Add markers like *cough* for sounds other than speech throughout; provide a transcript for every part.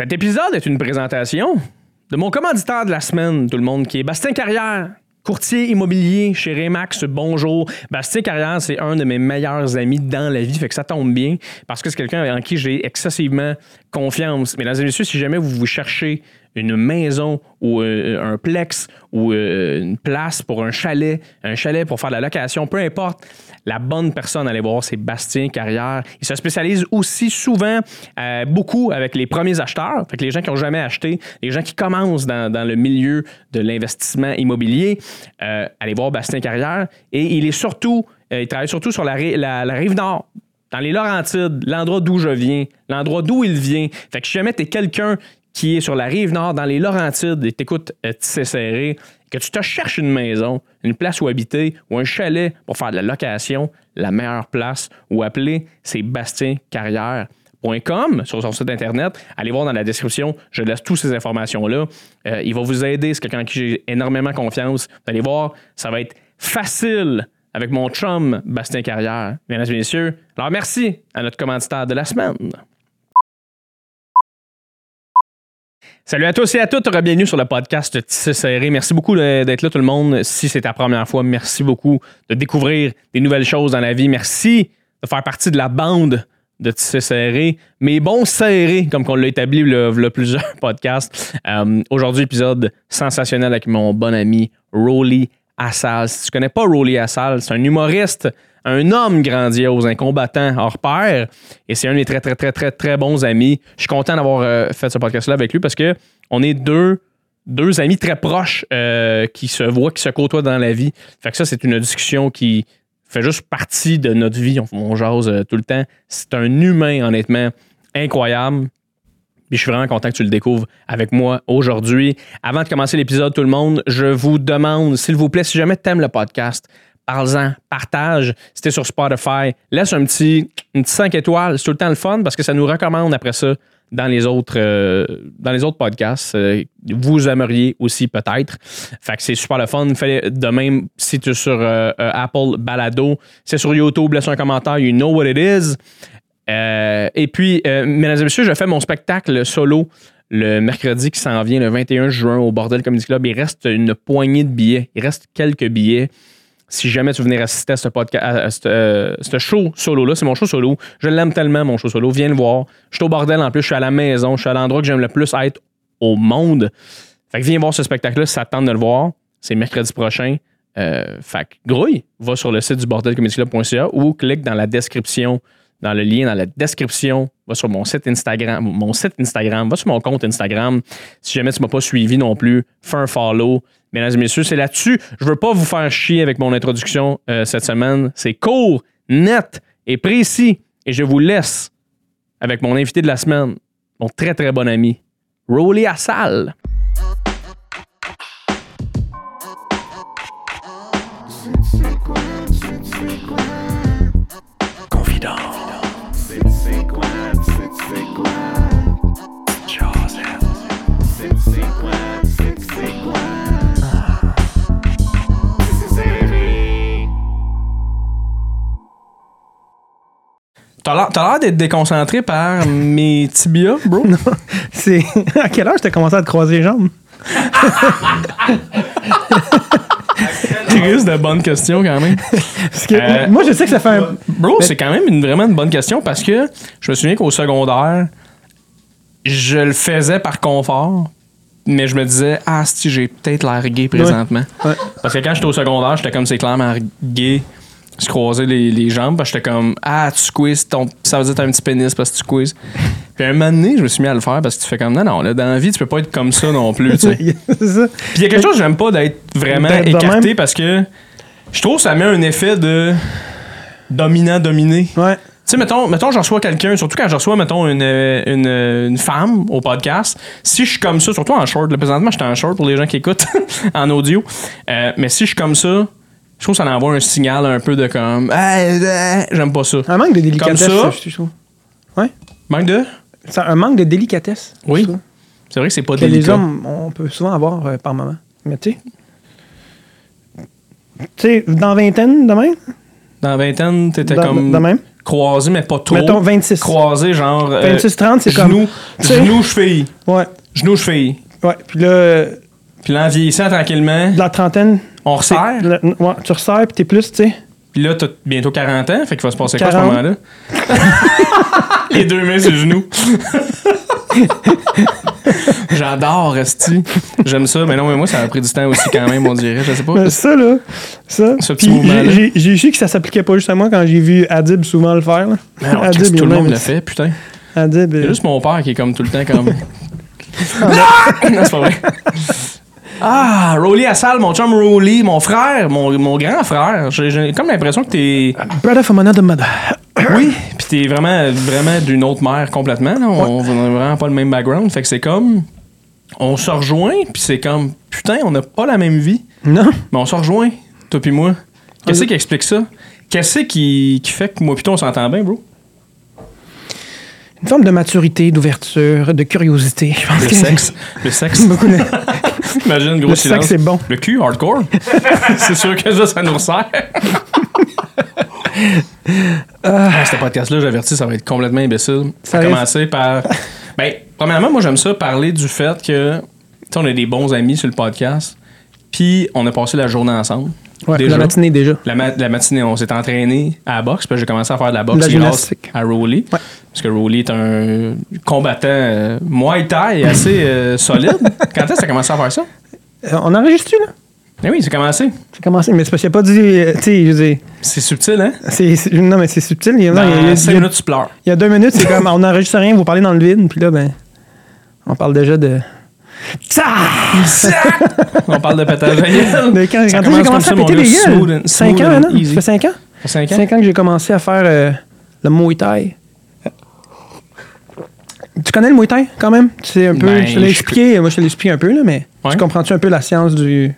Cet épisode est une présentation de mon commanditaire de la semaine, tout le monde, qui est Bastien Carrière. Courtier immobilier chez Remax, bonjour. Bastien Carrière, c'est un de mes meilleurs amis dans la vie, fait que ça tombe bien parce que c'est quelqu'un en qui j'ai excessivement confiance. Mesdames et messieurs, si jamais vous vous cherchez une maison ou euh, un plex ou euh, une place pour un chalet, un chalet pour faire de la location, peu importe, la bonne personne à aller voir, c'est Bastien Carrière. Il se spécialise aussi souvent, euh, beaucoup avec les premiers acheteurs, fait que les gens qui n'ont jamais acheté, les gens qui commencent dans, dans le milieu de l'investissement immobilier. allez voir Bastien Carrière. Et il est surtout, il travaille surtout sur la, la, rive nord dans les Laurentides, l'endroit d'où je viens, l'endroit d'où il vient. Fait que si jamais tu es quelqu'un qui est sur la rive nord, dans les Laurentides, et t'écoutes euh, Tissé Serré, que tu te cherches une maison, une place où habiter ou un chalet pour faire de la location, la meilleure place où appeler, c'est bastiencarrière.com sur son site internet. Allez voir dans la description, je laisse toutes ces informations-là. Euh, il va vous aider, c'est quelqu'un en qui j'ai énormément confiance. Allez voir, ça va être facile avec mon chum Bastien Carrière. Mesdames et messieurs, alors merci à notre commanditaire de la semaine. Salut à tous et à toutes, bienvenue sur le podcast Tissé Serré. Merci beaucoup d'être là tout le monde. Si c'est ta première fois, merci beaucoup de découvrir des nouvelles choses dans la vie. Merci de faire partie de la bande de Tissé Serré. Mais bon serré, comme on l'a établi le, plusieurs *laughs* podcasts. Euh, aujourd'hui, épisode sensationnel avec mon bon ami Rolly Assal. Si tu connais pas Rolly Assal, c'est un humoriste un homme grandiose, un combattant hors pair. Et c'est un de mes très, très, très, très, très bons amis. Je suis content d'avoir euh, fait ce podcast-là avec lui parce que on est deux, deux amis très proches euh, qui se voient, qui se côtoient dans la vie. Fait que ça, c'est une discussion qui fait juste partie de notre vie. On, on jase euh, tout le temps. C'est un humain, honnêtement, incroyable. Puis je suis vraiment content que tu le découvres avec moi aujourd'hui. Avant de commencer l'épisode, tout le monde, je vous demande, s'il vous plaît, si jamais tu aimes le podcast, parle-en, partage. Si t'es sur Spotify, laisse un petit, une petite 5 étoiles. C'est tout le temps le fun parce que ça nous recommande après ça dans les autres, euh, podcasts. Euh, vous aimeriez aussi peut-être. Fait que c'est super le fun. Fais de même si tu es sur euh, Apple Balado. C'est sur YouTube, laisse un commentaire. You know what it is. et puis, mesdames et messieurs, je fais mon spectacle solo le mercredi qui s'en vient, le 21 juin, au Bordel Comedy Club. Il reste une poignée de billets. Il reste quelques billets si jamais tu venir assister à ce podcast, euh, ce show solo-là, c'est mon show solo. Je l'aime tellement, mon show solo. Viens le voir. Je suis au bordel en plus, je suis à la maison, je suis à l'endroit que j'aime le plus être au monde. Fait que viens voir ce spectacle-là si ça tente de le voir. C'est mercredi prochain. Euh, fait que grouille, va sur le site du bordelcomedyclub.ca ou clique dans la description, dans le lien dans la description, va sur mon site Instagram, mon site Instagram, va sur mon compte Instagram. Si jamais tu m'as pas suivi non plus, fais un follow. Mesdames et messieurs, c'est là-dessus. Je veux pas vous faire chier avec mon introduction euh, cette semaine. C'est court, net et précis. Et je vous laisse avec mon invité de la semaine, mon très très bon ami, Rolly Assal. T'as l'air d'être déconcentré par mes tibias, bro. *laughs* Non, c'est. *laughs* À quelle heure t'ai commencé à te croiser les jambes? *laughs* C'est de bonnes questions quand même. Euh, moi, je sais que ça fait un. Bro, c'est quand même une, vraiment une bonne question parce que je me souviens qu'au secondaire, je le faisais par confort, mais je me disais, ah, si j'ai peut-être l'air gay présentement. Parce que quand j'étais au secondaire, j'étais comme c'est clairement gay se croiser les, les jambes parce que j'étais comme Ah, tu squeezes, ton, ça veut dire que t'as un petit pénis parce que tu squeezes. *laughs* Puis un moment donné, je me suis mis à le faire parce que tu fais comme non, non, là, dans la vie, tu peux pas être comme ça non plus. tu sais. *laughs* Puis il y a quelque chose que j'aime pas d'être vraiment écarté parce que je trouve que ça met un effet de dominant-dominé. Ouais. Tu sais, mettons, mettons, je reçois quelqu'un, surtout quand je reçois, mettons, une, une, une, femme au podcast, si je suis comme ça, surtout en short, là, présentement, j'étais en short pour les gens qui écoutent *laughs* en audio, euh, mais si je suis comme ça, je trouve que ça envoie un signal un peu de comme j'aime pas ça. Un manque de délicatesse, ça, je trouve. Ouais. Manque de? Un manque de délicatesse. Oui. C'est vrai que c'est pas que délicat. les hommes, on peut souvent avoir euh, par moment. Mais tu sais. Tu sais, dans vingtaine, de même? Dans vingtaine, t'étais comme. De même? croisés, mais pas trop. Mettons 26. Croisés, genre. euh, 26-30, c'est comme. Genou, genou, cheville. Ouais. Genou, cheville. Ouais. Puis là, Puis là, en vieillissant tranquillement, de la trentaine. on resserre? le- Ouais, tu resserres, puis t'es plus, tu sais. Puis là, t'as bientôt 40 ans, fait qu'il va se passer quoi à ce 40. moment-là? *laughs* Les deux mains sur le genou. *laughs* J'adore, Resti. J'aime ça. Mais non, mais moi, ça a pris du temps aussi quand même, on dirait. Je sais pas. Mais ça, là. Ça. Ce petit Puis mouvement-là. j'ai- su que ça s'appliquait pas juste à moi quand j'ai vu Adib souvent le faire. Là. Mais alors, Adib, il tout le monde le fait, putain. Adib. Il y a euh, juste mon père qui est comme tout le temps comme. *laughs* non, c'est pas vrai. Ah, Rolly à salle, mon chum Rolly, mon frère, mon, mon grand frère. J'ai comme l'impression que t'es. Brother from another mother. *coughs* Oui, puis t'es vraiment, vraiment d'une autre mère complètement. là. On n'a vraiment pas le même background. Fait que c'est comme. On se rejoint, puis c'est comme. Putain, on n'a pas la même vie, Non. mais on se rejoint, toi puis moi. Qu'est-ce qui explique ça? Qu'est-ce qui, qui fait que moi putain on s'entend bien, bro? Une forme de maturité, d'ouverture, de curiosité. Je pense Le que sexe. Le sexe. *laughs* Beaucoup de- *laughs* *laughs* Imagine, gros Le silence. c'est bon. Le cul, hardcore. *laughs* c'est sûr que ça, ça nous resserre. *laughs* Ah, ce podcast-là, j'avertis, ça va être complètement imbécile. Ça va commencer par. Ben, premièrement, moi, j'aime ça parler du fait que. Tu sais, on est des bons amis sur le podcast. Puis, on a passé la journée ensemble. Ouais, Déjà. la matinée déjà. La, ma- la matinée, on s'est entraîné à la boxe, puis j'ai commencé à faire de la boxe la gymnastique. à Rowley. Ouais. Parce que Rowley est un combattant euh, Muay Thai assez euh, *laughs* solide. Quand est-ce que tu as commencé à faire ça? Euh, on enregistre là? Eh oui, c'est commencé. C'est commencé, mais c'est parce qu'il a pas dit. euh, Tu sais, je veux dire. C'est subtil, hein? non, mais c'est subtil. Il y a, non, il y a- Dans il y a- 5 minutes, tu pleures. il y a deux minutes, c'est comme *laughs* on n'enregistre rien, vous parlez dans le vide, puis là, ben. On parle déjà de. On parle de pétage de quand Ça quand j'ai commence comme commencé ça, à mon péter gars, les smooth gueules. and- 5 smooth ans maintenant? easy. Ça fait 5 ans? Ça fait cinq ans? 5 ans que j'ai commencé à faire euh, le Muay Thai. Tu connais le Muay Thai quand même? Tu sais un peu. Ben, je te l'ai je- expliqué, moi je te l'ai expliqué un peu, là, mais Ouais. tu comprends-tu un peu la science du.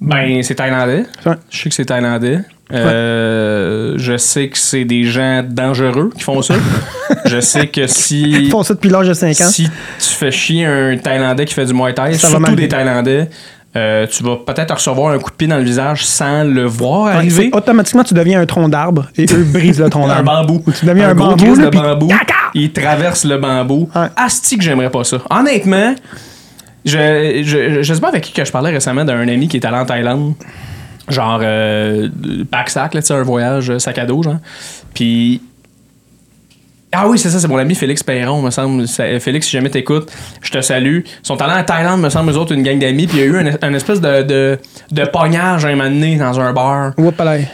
Ben, c'est thaïlandais. Ouais. Je sais que c'est thaïlandais. Euh, je sais que c'est des gens dangereux qui font ça. *laughs* je sais que si, Ils font ça depuis l'âge de 5 ans. si tu fais chier un Thaïlandais qui fait du Muay Thai, Ça surtout des. Thaïlandais, euh, tu vas peut-être recevoir un coup de pied dans le visage sans le voir arriver. automatiquement, tu deviens un tronc d'arbre et eux brisent le tronc Un d'arbre. bambou. Ou tu deviens un, gros bambou. là, de puis- bambou. Il traverse le bambou. Ouais. Asti que j'aimerais pas ça. Honnêtement, je, je, je sais pas avec qui que je parlais récemment d'un ami qui est allé en Thaïlande. Genre, euh, pack-sac, là, un voyage euh, sac à dos, genre. Puis. Ah oui, c'est ça, c'est mon ami Félix Perron, me semble. Ça- Félix, si jamais t'écoutes, je te salue. Ils sont allés en Thaïlande, me semble, eux autres, une gang d'amis. Puis il y a eu un, un espèce de, de, de pognage un moment donné dans un bar. Whoopalai.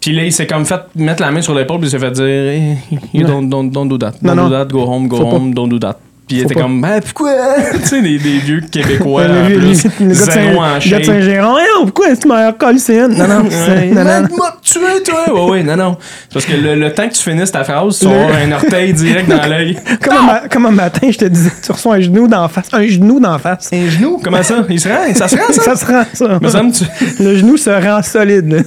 Puis là, il s'est comme fait mettre la main sur l'épaule, puis il s'est fait dire hey, you don't, don't, don't do that. Don't non. do that, go home, go Faut pas. home, don't do that. Puis il était pas. comme, ben pourquoi? *laughs* Tu sais, des, des vieux Québécois, en plus, le en. Saint-Géron. Pourquoi est-ce que tu m'as collé? Non, non, c'est- non, non. M'a tué, toi! Ouais, ouais, non, non. Parce que le, le temps que tu finisses ta phrase, tu Le- un orteil direct dans l'œil. *laughs* Comme, un ma- comme un matin, je te disais, tu reçois un genou d'en face. Un genou d'en face. Un genou? Comment ça? Il se rend? Ça se rend, ça? *laughs* Ça se rend, ça. Tu... Le genou se rend solide. là.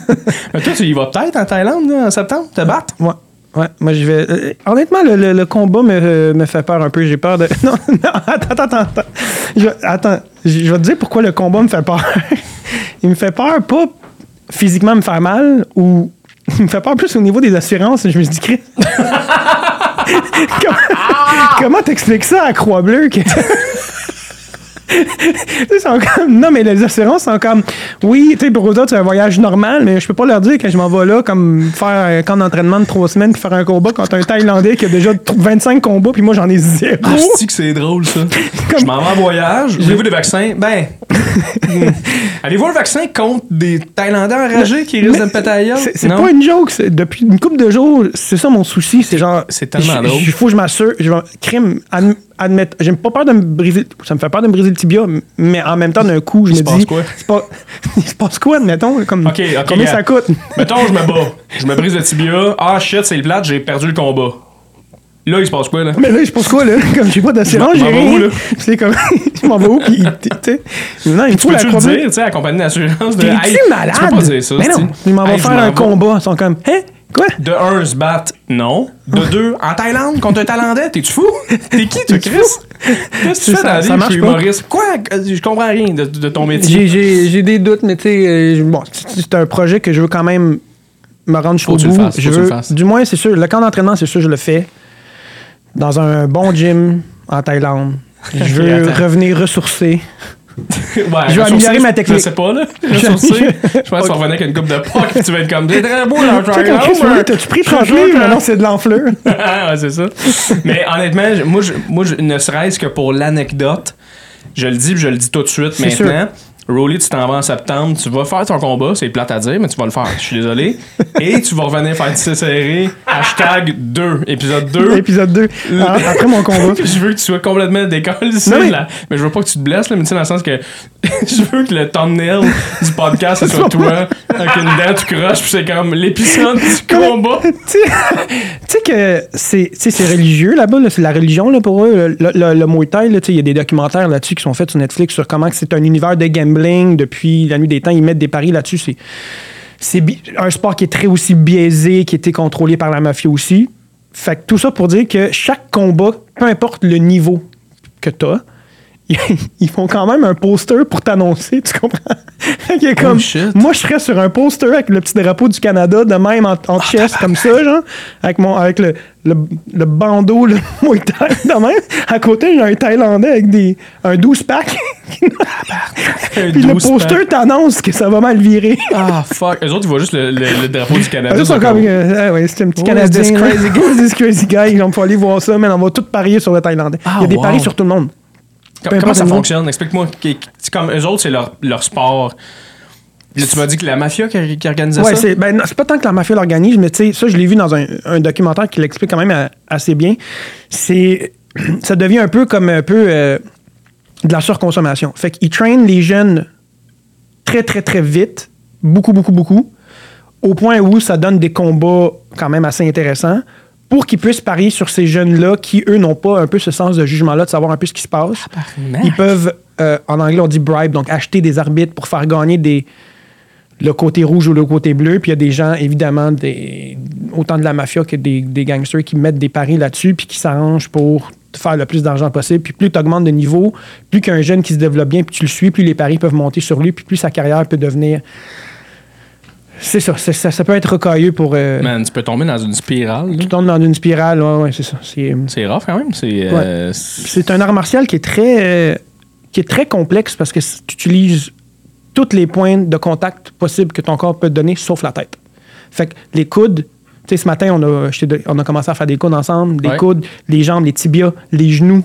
Mais toi, tu y vas peut-être en Thaïlande, là, en septembre, te battre? Ouais. Ouais, moi je vais. euh, honnêtement, le, le- le combat me, me fait peur un peu. J'ai peur de. *laughs* Non, non, attends, attends, attends. attends. Je, vais- attends, je, je vais te dire pourquoi le combat me fait peur. *laughs* il me fait peur pas physiquement me faire mal ou. *laughs* Il me fait peur plus au niveau des assurances. Je me suis dit, Chris, comment, comment t'expliques ça à Croix-Bleue? que- sont comme, non, mais les assurances sont comme, oui, tu sais, pour eux autres, c'est un voyage normal, mais je peux pas leur dire que je m'en vais là, comme faire un camp d'entraînement de trois semaines, puis faire un combat contre un Thaïlandais qui a déjà t- 25 combats, puis moi, j'en ai zéro. Ah, c'est que c'est drôle, ça? *laughs* Comme- Je m'en vais en voyage. Voulez-vous des vaccins? Ben. hmm. Avez-vous un vaccin contre des Thaïlandais enragés qui risquent de me péter? C'est pas une joke. Depuis une couple de jours, c'est ça mon souci. C'est genre. C'est tellement il- drôle. Il faut que je m'assure. Je vais. Crime, admettre. J'ai pas peur de me briser. Ça me fait peur de me briser le tibia, mais en même temps, d'un coup, je Il me se passe dis. quoi? c'est Pas, *laughs* il se passe quoi, admettons? Comme, Ok, ok, combien ça coûte? Mettons, je me bats. *laughs* Je me brise le tibia. Ah, shit, c'est le plate, j'ai perdu le combat. Là, il se passe quoi, là? Mais là, je pense quoi, là? *laughs* Comme j'ai pas d'assurance, Je j'ai rien. C'est comme. je m'en vais où? Puis, tu sais. Non, il me faut la le croix dire, tu sais, à la compagnie d'assurance? de, T'es-tu malade? Tu peux pas dire ça. Mais non, ils m'en vont faire un combat. Ils sont comme. Hein? Quoi? De un, se battre, non. De deux, en Thaïlande, contre un Thaïlandais, t'es-tu fou? T'es qui, toi, Chris? Qu'est-ce que tu fais dans la vie? Je suis humoriste? Quoi? Je comprends rien de, de ton métier. J'ai- des doutes, mais tu sais, euh, bon, c'est un projet que je veux quand même me rendre jusqu'au Faut que tu le bout. fasses, je que tu le veux, fasses. du moins, c'est sûr, le camp d'entraînement, c'est sûr, je le fais dans un bon gym en Thaïlande. *laughs* Je veux revenir ressourcé. Ouais, Je vais améliorer ma technique. Je sais pas, là. Ressourcer. Je pense vas revenir avec une coupe de poc et tu vas être comme. C'est très beau, là, Tu T'as-tu pris 30 livres? Non, c'est de l'enflure. *laughs* ouais, c'est ça. Mais honnêtement, moi, je, moi je- ne serait-ce que pour l'anecdote, je le dis, puis je le dis tout de suite maintenant. Rolly, tu t'en vas en septembre, tu vas faire ton combat, c'est plate à dire, mais tu vas le faire, je suis désolé. *laughs* Et tu vas revenir faire une série, hashtag 2, épisode 2. Épisode 2. Ah, après mon combat. *laughs* je veux que tu sois complètement décollé ici, mais- là. mais je veux pas que tu te blesses, là, mais tu sais, dans le sens que *laughs* je veux que le thumbnail du podcast, ce soit toi, avec une dent, tu croches, puis c'est comme l'épisode du combat. tu sais que c'est religieux là-bas, là, c'est la religion là, pour eux. Le, le, le Muay Thai, sais, il y a des documentaires là-dessus qui sont faits sur Netflix sur comment c'est un univers de depuis la nuit des temps. Ils mettent des paris là-dessus. C'est, un sport qui est très aussi biaisé, qui été contrôlé par la mafia aussi. Fait que tout ça pour dire que chaque combat, peu importe le niveau que tu as, *laughs* ils font quand même un poster pour t'annoncer, tu comprends? *laughs* Est comme, shit. moi, je serais sur un poster avec le petit drapeau du Canada, de même en, en chest, comme ça, genre, avec, mon, avec le, le, le bandeau, le *laughs* Muay Thai, de même. À côté, j'ai un Thaïlandais avec des, un 12-pack. Un Puis le 12 poster t'annonce que ça va mal virer. Ah, fuck. Eux autres, ils voient juste le, le- le drapeau du Canada. Eux sont comme, euh, ah ouais, c'est un petit is Canadien. this crazy guy? This crazy guy? Ils vont pas aller voir ça, mais on va tout parier sur le Thaïlandais. Ah, Il y a des wow. paris sur tout le monde. Comment ça fonctionne? Explique-moi. C'est comme eux autres, c'est leur, leur sport. Là, tu m'as dit que la mafia qui, qui organisait Ouais, ça? c'est ben, c'est pas tant que la mafia l'organise, mais tu sais, ça, je l'ai vu dans un, un documentaire qui l'explique quand même assez bien. C'est. *clears throat* Ça devient un peu comme un peu euh, de la surconsommation. Fait qu'ils traînent les jeunes très, très, très vite, beaucoup, beaucoup, beaucoup, au point où ça donne des combats quand même assez intéressants pour qu'ils puissent parier sur ces jeunes-là qui, eux, n'ont pas un peu ce sens de jugement-là, de savoir un peu ce qui se passe. Ils peuvent, euh, en anglais, on dit bribe, donc acheter des arbitres pour faire gagner des, le côté rouge ou le côté bleu. Puis il y a des gens, évidemment, des, autant de la mafia que des, des gangsters qui mettent des paris là-dessus puis qui s'arrangent pour faire le plus d'argent possible. Puis plus tu augmentes de niveau, plus qu'un jeune qui se développe bien, puis tu le suis, plus les paris peuvent monter sur lui, puis plus sa carrière peut devenir. C'est ça, ça, ça peut être rocailleux pour. euh, Man, tu peux tomber dans une spirale. là. tu tombes dans une spirale, ouais, ouais, c'est ça. C'est, C'est rough quand même. C'est. euh, c'est- un art martial qui est très, euh, qui est très complexe parce que tu utilises tous les points de contact possibles que ton corps peut te donner, sauf la tête. Fait que les coudes, tu sais, ce matin, on a, on a commencé à faire des coudes ensemble, les Ouais. coudes, les jambes, les tibias, les genoux.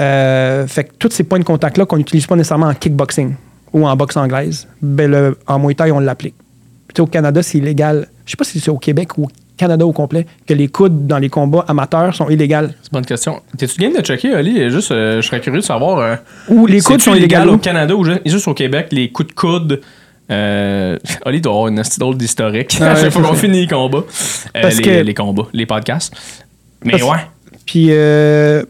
Euh, fait que tous ces points de contact-là qu'on n'utilise pas nécessairement en kickboxing ou en boxe anglaise, ben le- en Muay Thai, on l'applique. Au Canada, c'est illégal. Je sais pas si c'est au Québec ou au Canada au complet, que les coudes dans les combats amateurs sont illégales. C'est une bonne question. T'es-tu game de checker, Ali? Juste, euh, je serais curieux de savoir. euh, Ou les coudes sont illégal illégaux. au Canada ou ju- juste au Québec, les coups de coude. Euh, *laughs* Ali doit avoir une drôle d'historique. Ah ouais, *laughs* qu'on finit les combats. Euh, Parce les, que- les combats, les podcasts. Mais Parce- ouais. Puis euh,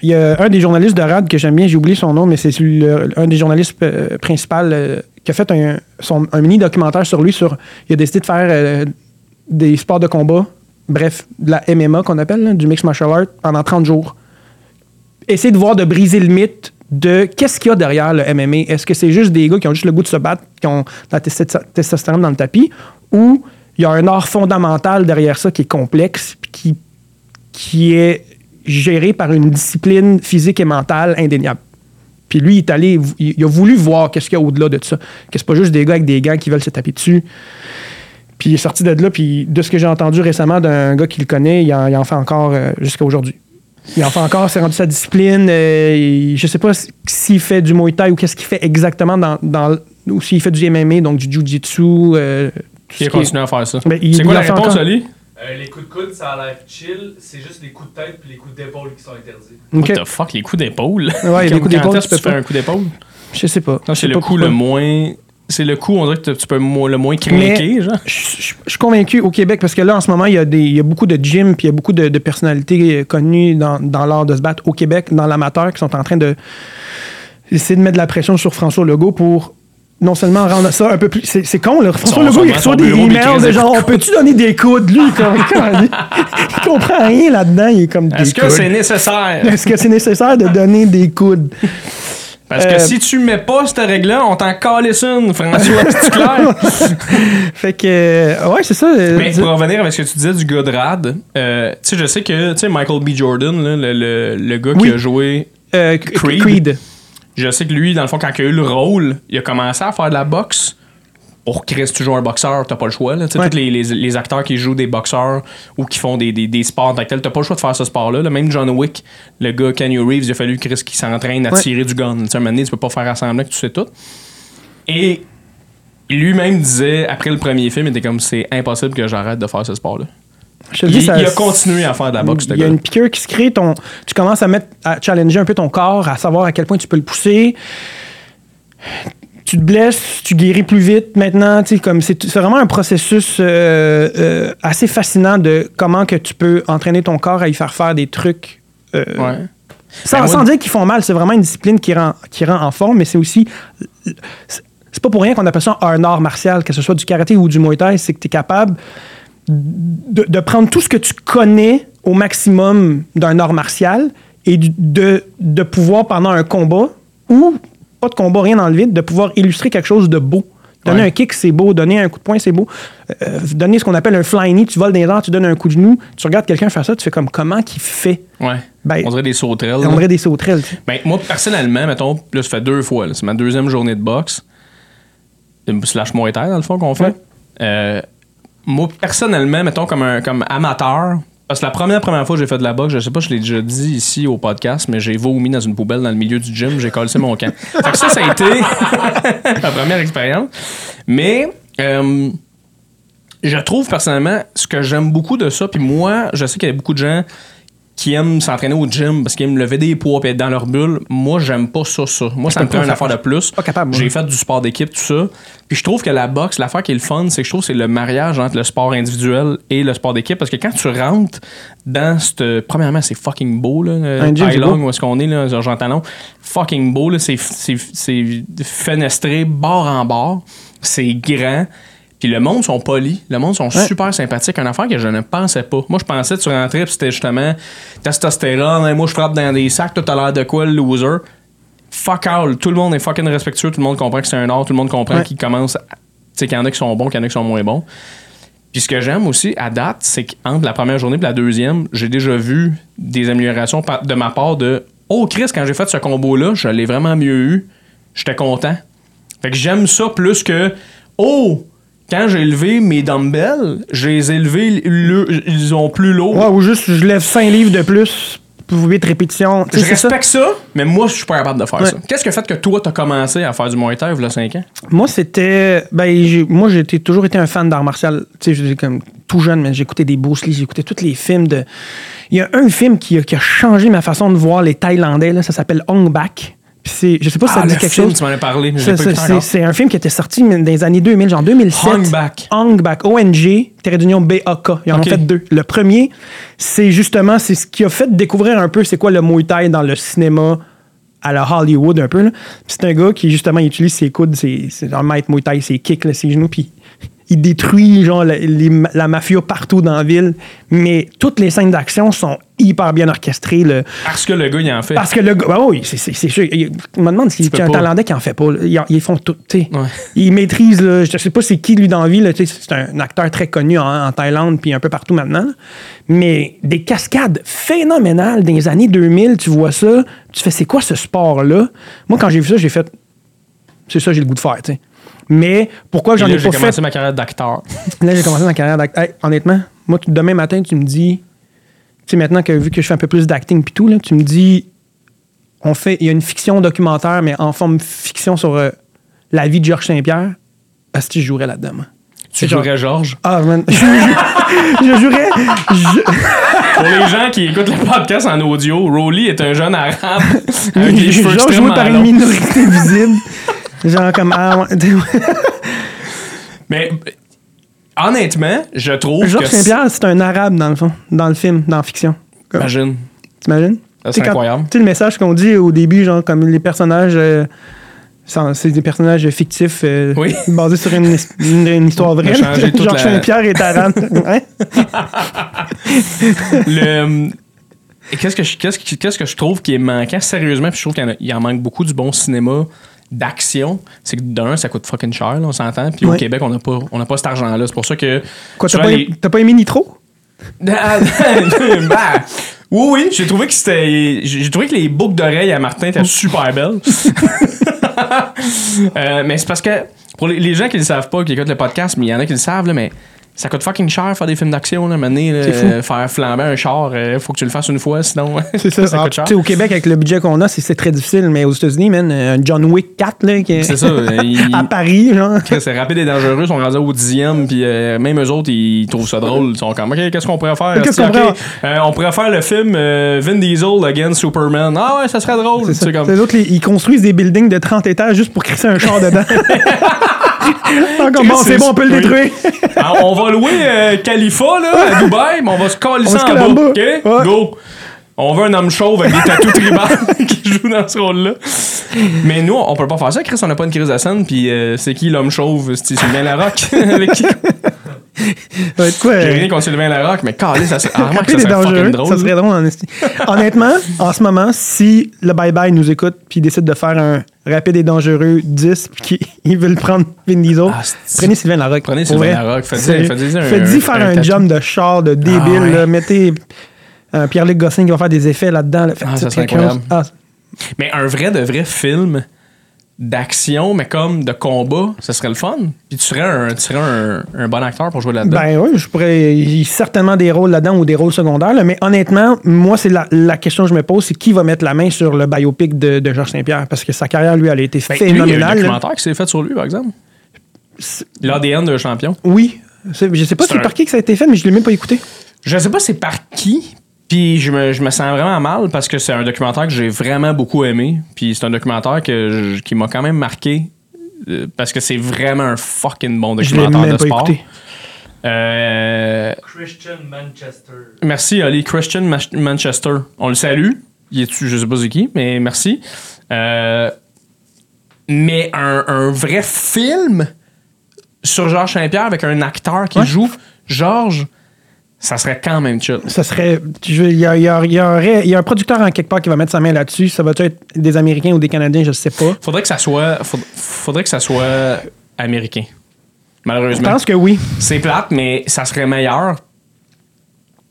il y a un des journalistes de RAD que j'aime bien, j'ai oublié son nom, mais c'est un des journalistes principaux qui a fait un, mini documentaire sur lui. Sur, il a décidé de faire euh, des sports de combat, bref, de la MMA qu'on appelle, du mixed martial art, pendant 30 jours. Essayer de voir, de briser le mythe de qu'est-ce qu'il y a derrière le MMA. Est-ce que c'est juste des gars qui ont juste le goût de se battre, qui ont la testostérone dans le tapis, ou il y a un art fondamental derrière ça qui est complexe, puis qui qui est géré par une discipline physique et mentale indéniable? Puis lui, il est allé, il, il a voulu voir qu'est-ce qu'il y a au-delà de ça. Que c'est pas juste des gars avec des gants qui veulent se taper dessus. Puis il est sorti de là, puis de ce que j'ai entendu récemment d'un gars qui le connaît, il en, il en fait encore euh, jusqu'à aujourd'hui. Il en fait encore, c'est rendu sa discipline. euh, il- je sais pas si- s'il fait du Muay Thai ou qu'est-ce qu'il fait exactement dans, dans ou s'il fait du MMA, donc du Jiu-Jitsu. euh, est- continué à faire ça. Ben, il- c'est quoi il la réponse, encore. Ali? Euh, les coups de coude, ça a l'air chill. C'est juste les coups de tête puis les coups d'épaule qui sont interdits. What the fuck, les coups d'épaule? Ouais, les *laughs* coups d'épaule, tu que tu peux pas. un coup d'épaule? Je sais pas. C'est le pas coup pourquoi. le moins. C'est le coup, on dirait que tu peux le moins craquer, genre. Je, je- je suis convaincu au Québec parce que là, en ce moment, il y a, des, il y a beaucoup de gyms puis il y a beaucoup de, de personnalités euh, connues dans, dans l'art de se battre au Québec, dans l'amateur, qui sont en train de essayer de mettre de la pression sur François Legault pour non seulement rendre ça un peu plus. C'est, c'est con, là. François Legault, il reçoit des emails de des genre, on peut-tu donner des coudes, lui? Comme, *laughs* il, il comprend rien là-dedans. Il est comme Est-ce que coudes. c'est nécessaire? *laughs* Est-ce que c'est nécessaire de donner des coudes? Parce que Euh, si tu mets pas cette règle-là, on t'en calisse une, François, *laughs* c'est clair. Fait que, euh, ouais, c'est ça. euh, Mais pour revenir avec ce que tu disais du gars de rad, tu sais, je sais que tu sais, Michael B. Jordan, là, le, le- le gars Oui. qui a joué, Creed. Creed. Je sais que lui, dans le fond, quand il a eu le rôle, il a commencé à faire de la boxe. Pour Chris, tu joues un boxeur, t'as pas le choix. Là. Ouais. Tous les, les- les acteurs qui jouent des boxeurs ou qui font des, des, des sports en t'as pas le choix de faire ce sport-là. là. Même John Wick, le gars Kenny Reeves, il a fallu Chris qui s'entraîne à Ouais. tirer du gun. Tu sais, un moment donné, tu peux pas faire assembler que tu sais tout. Et lui-même disait, après le premier film, il était comme c'est impossible que j'arrête de faire ce sport-là. Je te Il, dis, ça- il a continué à faire de la boxe, Il y a une piqûre qui se crée. Ton, tu commences à, mettre, à challenger un peu ton corps, à savoir à quel point tu peux le pousser. Tu te blesses, tu guéris plus vite maintenant. tu sais, Comme c'est, c'est vraiment un processus euh, euh, assez fascinant de comment que tu peux entraîner ton corps à y faire faire des trucs. euh, Ouais. Sans, Ben, sans dire qu'ils font mal, c'est vraiment une discipline qui rend, qui rend en forme, mais c'est aussi. C'est c'est pas pour rien qu'on appelle ça un art martial, que ce soit du karaté ou du muay thai, c'est que tu es capable de, de prendre tout ce que tu connais au maximum d'un art martial et de, de pouvoir, pendant un combat, ou pas de combat, rien dans le vide, de pouvoir illustrer quelque chose de beau. Donner Ouais. un kick, c'est beau. Donner un coup de poing, c'est beau. Euh, donner ce qu'on appelle un fly knee, tu voles dans les airs, tu donnes un coup de genou, tu regardes quelqu'un faire ça, tu fais comme comment qu'il fait? Ouais. Ben, On dirait des sauterelles. On dirait des sauterelles. Ben, moi, personnellement, mettons, là, ça fait deux fois. C'est ma deuxième journée de boxe. Une Slash Muay Thai, dans le fond, qu'on fait. Ouais. Euh, moi, personnellement, mettons, comme, un, comme amateur, parce que la première, première fois que j'ai fait de la boxe, je sais pas, je l'ai déjà dit ici au podcast, mais j'ai vomi dans une poubelle dans le milieu du gym, j'ai collé mon camp. *laughs* fait que ça, ça a été *laughs* ma première expérience. Mais, euh, je trouve personnellement ce que j'aime beaucoup de ça, puis moi, je sais qu'il y a beaucoup de gens qui aiment s'entraîner au gym parce qu'ils aiment lever des poids et être dans leur bulle. Moi, j'aime pas ça, ça. Moi, ça me prend une affaire de plus. Pas capable, moi. J'ai fait du sport d'équipe, tout ça. Puis je trouve que la boxe, l'affaire qui est le fun, c'est que je trouve que c'est le mariage entre le sport individuel et le sport d'équipe. Parce que quand tu rentres dans cette. Premièrement, c'est fucking beau, là. Un gym, c'est Long, beau. où est-ce qu'on est, là, Jean Talon. Fucking beau, là. C'est, c'est, c'est fenestré, bord en bord. C'est grand. Puis le monde sont polis, le monde sont super sympathiques. Une affaire que je ne pensais pas. Moi, je pensais que tu rentrais, puis c'était justement testostérone, hein, moi je frappe dans des sacs, toi t'as l'air de quoi le loser? Fuck all. Tout le monde est fucking respectueux, tout le monde comprend que c'est un art, tout le monde comprend Ouais. qu'il commence. à- Tu sais, qu'il y en a qui sont bons, qu'il y en a qui sont moins bons. Puis ce que j'aime aussi à date, c'est qu'entre la première journée et la deuxième, j'ai déjà vu des améliorations de ma part de Oh Chris, quand j'ai fait ce combo-là, je l'ai vraiment mieux eu. J'étais content. Fait que j'aime ça plus que Oh! Quand j'ai levé mes dumbbells, je les ai élevés, le- ils ont plus lourd. Ouais, ou juste, je lève 5 livres de plus pour 8 répétitions. Je c'est ça. respecte ça. mais moi, je suis pas capable de faire Ouais. ça. Qu'est-ce qui a fait que toi, t'as commencé à faire du Muay Thai il y a 5 ans? Moi, c'était. Ben, j'ai- moi, j'ai toujours été un fan d'art martial. Tu sais, comme tout jeune, mais j'écoutais des Bruce Lee, j'écoutais tous les films de. Il y a un film qui a, qui a changé ma façon de voir les Thaïlandais, là, ça s'appelle Hong Bak. C'est, je sais pas si ça Ah, dit quelque film, chose. tu m'en as parlé, mais je Ça, l'ai pas ça, écouté c'est, un film qui était sorti dans les années 2000, genre 2007. Hong Bak. Hong Bak. O-N-G, Terre d'Union B-A-K. Ils en Ok. ont fait deux. Le premier, c'est justement c'est ce qui a fait découvrir un peu c'est quoi le Muay Thai dans le cinéma à la Hollywood un peu. là. C'est un gars qui justement il utilise ses coudes, ses, c'est un maître Muay Thai, ses kicks, là, ses genoux, puis il détruit genre la, les- la mafia partout dans la ville. Mais toutes les scènes d'action sont hyper bien orchestrées. le- Parce que le gars, il en fait. parce que le gars, ben oui, c'est, sûr. Il- Je me demande s'il y a un. Thaïlandais qui en fait pas. Ils, ils font tout. tu sais. Ouais. Ils maîtrisent, là, je sais pas c'est qui lui dans la sais, c'est un acteur très connu en, en Thaïlande puis un peu partout maintenant. Mais des cascades phénoménales dans les années 2000, tu vois ça, tu fais c'est quoi ce sport-là? Moi, quand j'ai vu ça, j'ai fait c'est ça, j'ai le goût de faire. tu sais. Mais pourquoi j'en là, ai j'ai pas commencé fait? ma carrière d'acteur. *laughs* Là, j'ai commencé ma carrière d'acteur. Hey, honnêtement, moi, demain matin, tu me dis, tu sais, maintenant que vu que je fais un peu plus d'acting puis tout, là, tu me dis, on fait, il y a une fiction documentaire, mais en forme fiction sur euh, la vie de Georges Saint-Pierre. Est-ce que je jouerais là-dedans? Tu jouerais Georges? Ah, man, *laughs* je, je- je jouerais. je- Pour les gens qui écoutent le podcast en audio, Rolly est un jeune arabe *laughs* avec des cheveux Georges joué par une minorité visible. Genre comme. Ah. Mais honnêtement, je trouve Georges que... Saint-Pierre, c'est un arabe dans le fond, dans le film, dans la fiction. Comme- Imagine. T'imagines? Tu c'est incroyable. Tu sais, le message qu'on dit au début, genre, comme les personnages. euh, c'est des personnages fictifs euh, Oui. basés sur une, his- une- une histoire vraie. Georges la- Saint-Pierre est arabe. *laughs* Le... Et qu'est-ce que, je, qu'est-ce, que- qu'est-ce que je trouve qui est manquant, sérieusement, puis je trouve qu'il y en, en manque beaucoup du bon cinéma d'action, c'est que d'un, ça coûte fucking cher, là, on s'entend. Puis au. Québec, on n'a pas, on n'a pas cet argent-là. C'est pour ça que. Quoi, t'as pas, les- t'as pas aimé Nitro? *laughs* Ah, *laughs* bah, oui, oui, j'ai trouvé que c'était. J'ai trouvé que les boucles d'oreilles à Martin étaient super belles. *laughs* Euh, mais c'est parce que pour les, les gens qui ne le savent pas, qui écoutent le podcast, mais il y en a qui le savent, là, mais ça coûte fucking cher faire des films d'action, là, fou. euh, faire flamber un char, euh, faut que tu le fasses une fois, sinon *laughs* C'est ça. ça Ah, coûte cher. tu sais, au Québec, avec le budget qu'on a, c'est, très difficile, mais aux États-Unis, man, un John Wick 4, là, qui est- C'est ça. euh, *laughs* il- à Paris, genre. C'est rapide et dangereux, ils sont rendus au dixième, puis euh, même eux autres, ils trouvent ça drôle. Ils sont comme, OK, qu'est-ce qu'on pourrait faire? Qu'est-ce qu'on pourrait- euh, on pourrait faire le film euh, Vin Diesel against Superman. Ah ouais, ça serait drôle. C'est ça. Comme, Les autres, ils construisent des buildings de 30 étages juste pour crisser un char dedans. *laughs* Bon, C'est- bon, on peut le détruire. Ah, on va louer euh, Khalifa là, à Dubaï, mais on va se coller ça en bas. OK? Ouais. Go! On veut un homme chauve avec des tatous tribales *laughs* qui joue dans ce rôle-là. Mais nous, on peut pas faire ça, Chris. On n'a pas une crise de scène. Puis euh, c'est qui l'homme chauve? C'est Sylvain Larocque? *laughs* avec qui? Ouais, J'ai euh, rien contre Sylvain Larocque, mais calé, ça, ah, ça serait *laughs* dangereux. drôle. Ça serait drôle, en esti. Honnêtement, en ce moment, si le Bye Bye nous écoute puis décide de faire un rapide et dangereux 10 puis qu'ils *laughs* veulent prendre Vin Diesel, Ah, prenez Sylvain Larocque. Prenez Sylvain. Larocque. Faites-y un- Faites-y faire un, tatou. jump de char de débile. Ah ouais. là. Mettez euh, Pierre-Luc Gosselin qui va faire des effets là-dedans. là. Faites Ah, ça serait incroyable. Ah, Mais un vrai de vrai film d'action, mais comme de combat, ça serait le fun. Puis tu serais un, tu serais un, un bon acteur pour jouer là-dedans. Ben oui, je pourrais. Il y a certainement des rôles là-dedans ou des rôles secondaires, là, mais honnêtement, moi, c'est la, la question que je me pose c'est qui va mettre la main sur le biopic de, de Georges Saint-Pierre? Parce que sa carrière, lui, elle a été Ben, lui, il y a un phénoménale. là. documentaire qui s'est fait sur lui, par exemple. L'ADN de champion. Oui. Je sais pas C'est c'est un- par qui que ça a été fait, mais je l'ai même pas écouté. Je sais pas c'est par qui. Puis je me, je me sens vraiment mal parce que c'est un documentaire que j'ai vraiment beaucoup aimé. Puis c'est un documentaire que je- qui m'a quand même marqué euh, parce que c'est vraiment un fucking bon Je l'ai documentaire même de pas sport. écouté. Euh, Christian Manchester. merci Ali Christian Manchester. On le salue. Il est je sais pas c'est qui, mais merci. Euh, mais un, un vrai film sur Georges Saint-Pierre avec un acteur qui Ouais. joue Georges, ça serait quand même chill. Ça serait. je- Il y a, y y un ré- il y a un producteur en quelque part qui va mettre sa main là-dessus. Ça va être des Américains ou des Canadiens, je sais pas. Faudrait que ça soit. faud- Faudrait que ça soit américain. Je Malheureusement. pense que oui. C'est plate, mais ça serait meilleur.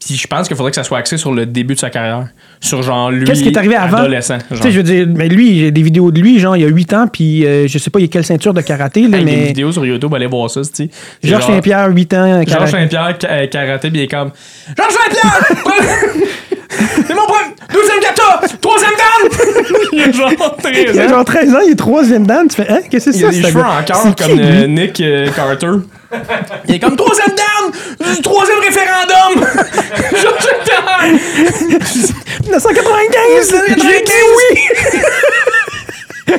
Puis je pense qu'il faudrait que ça soit axé sur le début de sa carrière. Sur genre lui. Qu'est-ce qui est arrivé avant? Adolescent. Tu sais, je veux dire, mais lui, j'ai des vidéos de lui, genre, il y a 8 ans, puis euh, je sais pas, il y a quelle ceinture de karaté, là, Hey, Il y a une mais. vidéo sur YouTube, allez voir ça, tu sais. Georges Saint-Pierre, 8 ans, Georges. Saint-Pierre, euh, karaté, puis il est comme. Georges Saint-Pierre! *laughs* C'est mon premier! Deuxième kata! Troisième dan! *laughs* il a genre 13 Il a ans. genre 13 ans, il est troisième dan, tu fais, hein, qu'est-ce que c'est Il a ça? des cheveux gars? en cœur C'est qui, comme euh? Nick euh, Carter. Il est comme troisième down! du Troisième référendum! Georges Saint-Pierre! 1995! J'ai dit oui! *laughs*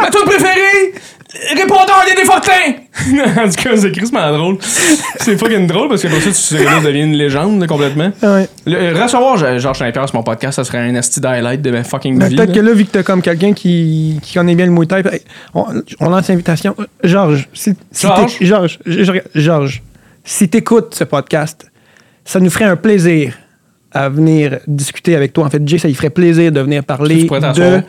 Ma tune préférée! Répondeur des Desfortins! *laughs* en tout cas, c'est crissement drôle. C'est fucking drôle parce que pour ça, tu devient une légende là, complètement. Ouais. Le- euh, recevoir Georges Saint-Pierre sur mon podcast, ça serait un asti highlight de ma fucking Ben, vie. Peut-être que là, vu que t'as comme quelqu'un qui, qui connaît bien le Muay Thai, on, on lance l'invitation. Euh, Georges, si, si Georges? Georges, si t'écoutes ce podcast, ça nous ferait un plaisir à venir discuter avec toi. En fait, Jay, ça lui ferait plaisir de venir Tu parler de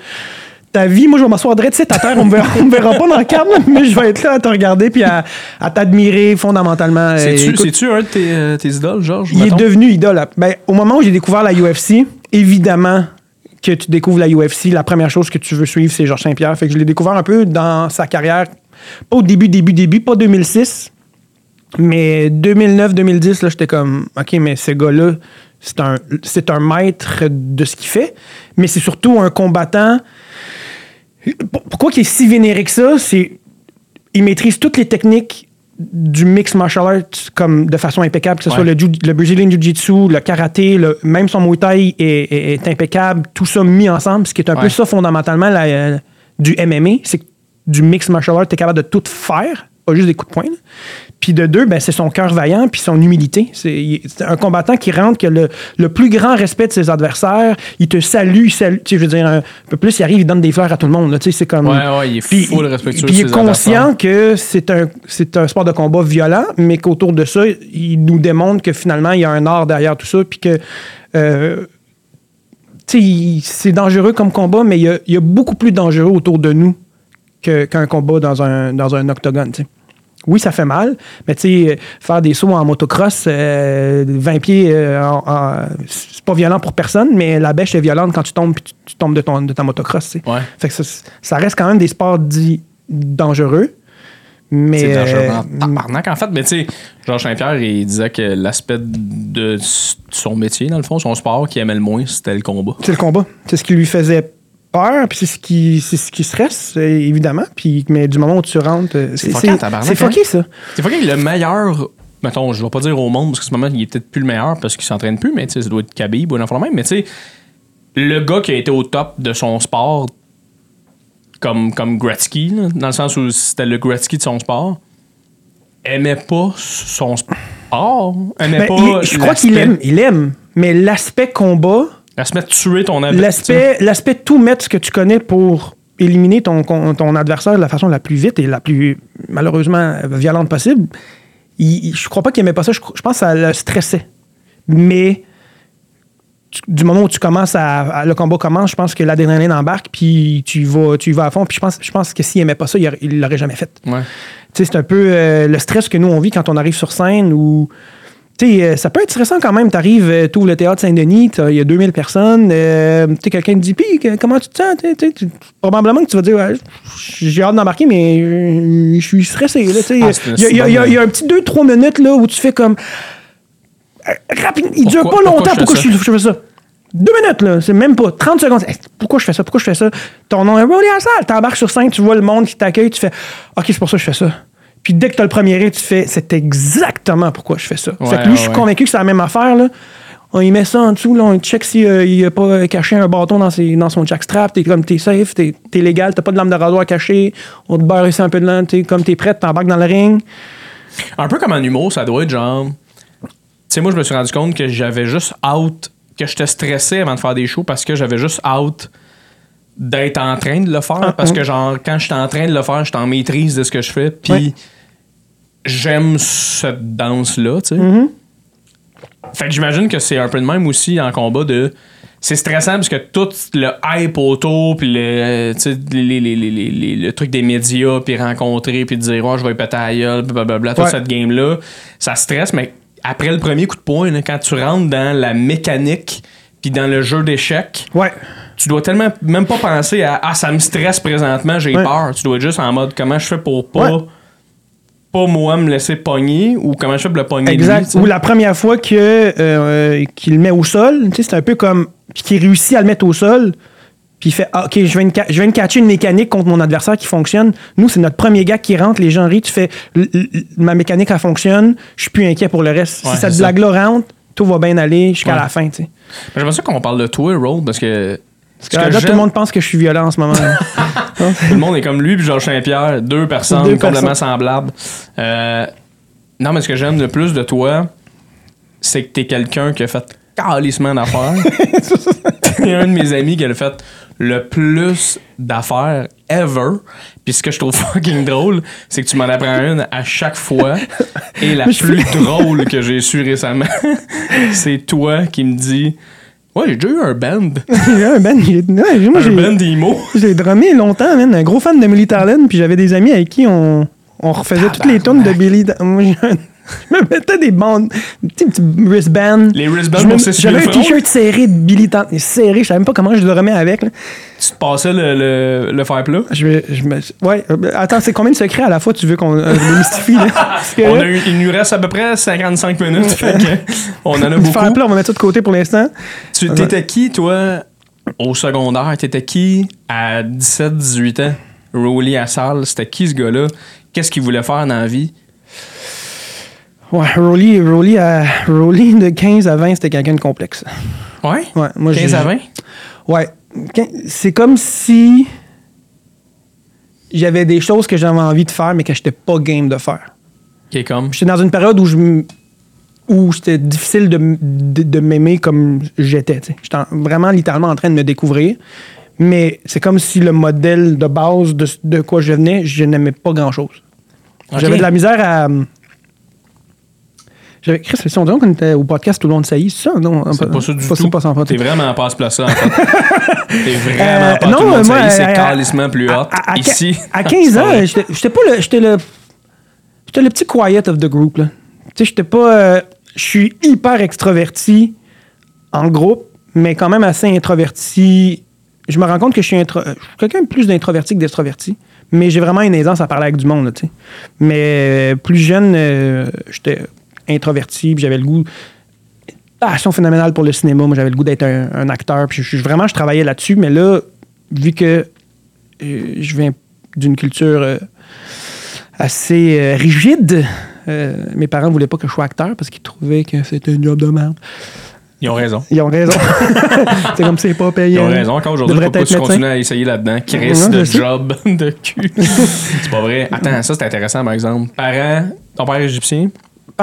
ta vie. Moi, je vais m'asseoir direct à terre. On me verra, on me verra pas dans le cadre, *laughs* mais je vais être là à te regarder puis à, à t'admirer fondamentalement. C'est-tu un de tes, euh, tes idoles, Georges? il est devenu idole. Ben, au moment où j'ai découvert la UFC, évidemment que tu découvres la UFC, la première chose que tu veux suivre, c'est Georges Saint-Pierre. Fait que je l'ai découvert un peu dans sa carrière, pas au début, début, début, pas 2006, mais 2009-2010, là, j'étais comme, OK, mais ce gars-là, c'est un, c'est un maître de ce qu'il fait, mais c'est surtout un combattant. Pour- Pourquoi il est si vénéré que ça? C'est il maîtrise toutes les techniques du mix martial arts comme de façon impeccable, que ce Ouais. soit le, Brazilian Jiu-Jitsu, le karaté, le- même son Muay Thai est, est- est impeccable, tout ça mis ensemble, ce qui est un Ouais. peu ça fondamentalement la- euh, du MMA, c'est que du mix martial arts, tu es capable de tout faire, pas juste des coups de poing. Puis de deux, ben, c'est son cœur vaillant puis son humilité. C'est il- un combattant qui rentre que le, le plus grand respect de ses adversaires. Il te salue, il salue. Je veux dire, un peu plus, il arrive, il donne des fleurs à tout le monde. là. Tu sais, c'est comme. Ouais, ouais, il est Puis, full respectueux puis il est conscient que c'est un, un sport de combat violent, mais qu'autour de ça, il nous démontre que finalement, il y a un art derrière tout ça, puis que. euh, tu sais, il- c'est dangereux comme combat, mais il y a, il y a beaucoup plus dangereux autour de nous qu'un combat dans un, dans un octogone. tu sais. Oui, ça fait mal, mais tu sais, faire des sauts en motocross, euh, 20 pieds, euh, en- en- c'est pas violent pour personne, mais la bêche est violente quand tu tombes puis tu, tu tombes de, ton, de ta motocross. Ouais. Fait que ça, ça reste quand même des sports dits dangereux. Mais, C'est dangereux en euh, tabarnak, en fait. Mais tu sais, Georges Saint-Pierre, il disait que l'aspect de son métier, dans le fond, son sport qu'il aimait le moins, c'était le combat. c'est le combat. C'est ce qui lui faisait peur, puis c'est ce qui, c'est ce qui stresse, euh, évidemment. Puis, mais du moment où tu rentres, euh, c'est fucké c'est fucké, ça. C'est est le meilleur. Mettons, je vais pas dire au monde, parce que ce moment, il est peut-être plus le meilleur parce qu'il s'entraîne plus, mais tu sais, ça doit être Khabib ou un enfant même. Mais tu sais, le gars qui a été au top de son sport, comme, comme Gretzky, là, dans le sens où c'était le Gretzky de son sport, aimait pas son sport. Aimait Ben, pas. il- je crois qu'il l'aspect- aime, il aime. Mais l'aspect combat, L'aspect de tuer ton adversaire. l'aspect, tout mettre ce que tu connais pour éliminer ton, adversaire de la façon la plus vite et la plus, malheureusement, violente possible, il, je crois pas qu'il aimait pas ça. Je, je pense que ça le stressait. Mais tu- du moment où tu commences à, à- le combat commence, je pense que l'adrénaline embarque, puis tu vas, tu vas à fond. Puis je pense, je pense que s'il aimait pas ça, il aurait- il l'aurait jamais fait. Ouais. C'est un peu euh, le stress que nous, on vit quand on arrive sur scène ou. Tu sais, euh, ça peut être stressant quand même. Tu arrives, tu ouvres le théâtre Saint-Denis, il y a 2000 personnes. euh, tu sais, quelqu'un te dit, puis comment tu te sens? Tu tu tu- probablement que tu vas dire, Ouais, j'ai hâte d'embarquer, mais euh, je suis stressé. tu. Ah, Il y, y a- y y un petit 2-3 minutes là, où tu fais comme. euh, rapide, il dure Pourquoi- pas longtemps. pourquoi je Pourquoi, fais je, je fais ça? Deux minutes, là. C'est même pas 30 secondes. Hey, pourquoi je fais ça? Pourquoi je fais ça? Ton nom est Rolly à la salle. T'embarques sur scène, tu vois le monde qui t'accueille, tu fais OK, c'est pour ça que je fais ça. Puis dès que t'as le premier rire, tu fais c'est exactement pourquoi je fais ça. fait que lui, je suis convaincu que c'est la même affaire, là. On y met ça en dessous, là, on check s'il il a pas caché un bâton dans, ses, dans son jackstrap. T'es comme, t'es safe, t'es es légal, t'as pas de lame de rasoir cachée. On te beurre ici un peu de lame, t'es comme t'es prête, t'embarques dans le ring. Un peu comme en humour, ça doit être genre. Tu sais, moi, je me suis rendu compte que j'avais juste out, que j'étais stressé avant de faire des shows parce que j'avais juste out d'être en train de le faire. Ah, parce mm. que, genre, quand j'étais en train de le faire, j'étais en maîtrise de ce que je fais. Puis, Ouais. j'aime cette danse-là, tu sais. Mm-hmm. Fait que j'imagine que c'est un peu de même aussi en combat de. C'est stressant parce que tout le hype autour, puis le, les, les- les- le truc des médias, puis rencontrer, puis dire, oh, je vais péter à gueule, blablabla, toute Ouais. cette game-là, ça stresse, mais après le premier coup de poing, là, quand tu rentres dans la mécanique, puis dans le jeu d'échecs, Ouais. Tu dois tellement même pas penser à Ah, ça me stresse présentement, j'ai Ouais. peur. Tu dois être juste en mode comment je fais pour pas. Ouais. Pas moi me laisser pogner ou comment je fais pour le pogner. Exact. Ou la première fois que euh, qu'il le met au sol, tu sais, c'est un peu comme puis qu'il réussit à le mettre au sol, puis il fait ah, ok, je viens, de je viens de catcher une mécanique contre mon adversaire qui fonctionne. Nous, c'est notre premier gars qui rentre, les gens rient, tu fais ma mécanique elle fonctionne, je suis plus inquiet pour le reste. Ouais, si cette blague-là rentre, tout va bien aller jusqu'à Ouais. la fin, tu sais. J'aimerais ça qu'on parle de toi, Roll, parce que. Ce Parce que là, tout le monde pense que je suis violent en ce moment. Tout *laughs* le monde est comme lui puis Georges Saint-Pierre, deux personnes Deux complètement personnes. semblables. Euh, non, mais ce que j'aime le plus de toi, c'est que t'es quelqu'un qui a fait calissement d'affaires. *laughs* T'es un de mes amis qui a fait le plus d'affaires ever. Puis ce que je trouve *laughs* fucking drôle, c'est que tu m'en apprends une à chaque fois. Et la plus drôle que j'ai su récemment, c'est toi qui me dis Ouais, j'ai déjà eu un band. *laughs* J'ai un band, j'ai- ouais, moi, Un j'ai- band d'emo. *laughs* J'ai drummé longtemps, man. Un gros fan de Millie Talon, puis j'avais des amis avec qui on, on refaisait toutes les tunes de Billy. Moi, j'ai un- je me mettais des bandes, des petits, petits wristbands. Les wristbands pour J'avais un t-shirt serré de Billy. Serré, je savais même pas comment je le remets avec. là. Tu te passais le, le, le fer plat? Je, je me, ouais, euh, attends, c'est combien de secrets à la fois tu veux qu'on euh, *laughs* que On a eu, il nous reste à peu près 55 minutes. fait que *laughs* on en a beaucoup. plat, on va mettre ça de côté pour l'instant. Tu t'étais qui, toi, au secondaire? T'étais qui à 17-18 ans? Rowley à salle, c'était qui ce gars-là? Qu'est-ce qu'il voulait faire dans la vie? Ouais, Rolly, Rolly, à- Rolly de 15 à 20, c'était quelqu'un de complexe. Ouais? Ouais, moi, 15 j'ai- à 20? Ouais. C'est comme si j'avais des choses que j'avais envie de faire, mais que j'étais pas game de faire. Est comme? J'étais dans une période où je où c'était difficile de, de, de m'aimer comme j'étais. J'étais en- vraiment littéralement en train de me découvrir. Mais c'est comme si le modèle de base de, de quoi je venais, je n'aimais pas grand-chose. J'avais de la misère à. J'avais Chris, si on dirait qu'on était au podcast tout le long de Sailly, c'est ça? Non, C'est pas ça du pas tout. pas ça, pas T'es vraiment pas à ce place-là, en fait. *laughs* T'es vraiment Euh, pas non, tout le monde moi, sait, c'est euh, calissement plus à- Ici. à 15 *laughs* C'est pas ans, j'étais pas le. J'étais le. J'étais le petit quiet of the group, là. Tu sais, j'étais pas. euh, Je suis hyper extraverti en groupe, mais quand même assez introverti. Je me rends compte que je suis, intro- je suis quelqu'un plus d'introverti que d'extraverti. Mais j'ai vraiment une aisance à parler avec du monde, là, tu sais. Mais euh, plus jeune, euh, j'étais introverti, j'avais le goût passion phénoménale pour le cinéma. Moi, j'avais le goût d'être un, un acteur. Puis je, je- vraiment, je travaillais là-dessus. Mais là, vu que euh, je viens d'une culture euh, assez euh, rigide, mes parents voulaient pas que je sois acteur parce qu'ils trouvaient que c'était un job de merde. Ils ont raison. Ils ont raison. *laughs* c'est comme c'est pas payé. Ils ont raison. Encore aujourd'hui, pourquoi tu continues à essayer là-dedans? Chris Ouais, de job *laughs* de cul. *laughs* c'est pas vrai. Attends, ça c'est intéressant par exemple. Parents, ton père est égyptien?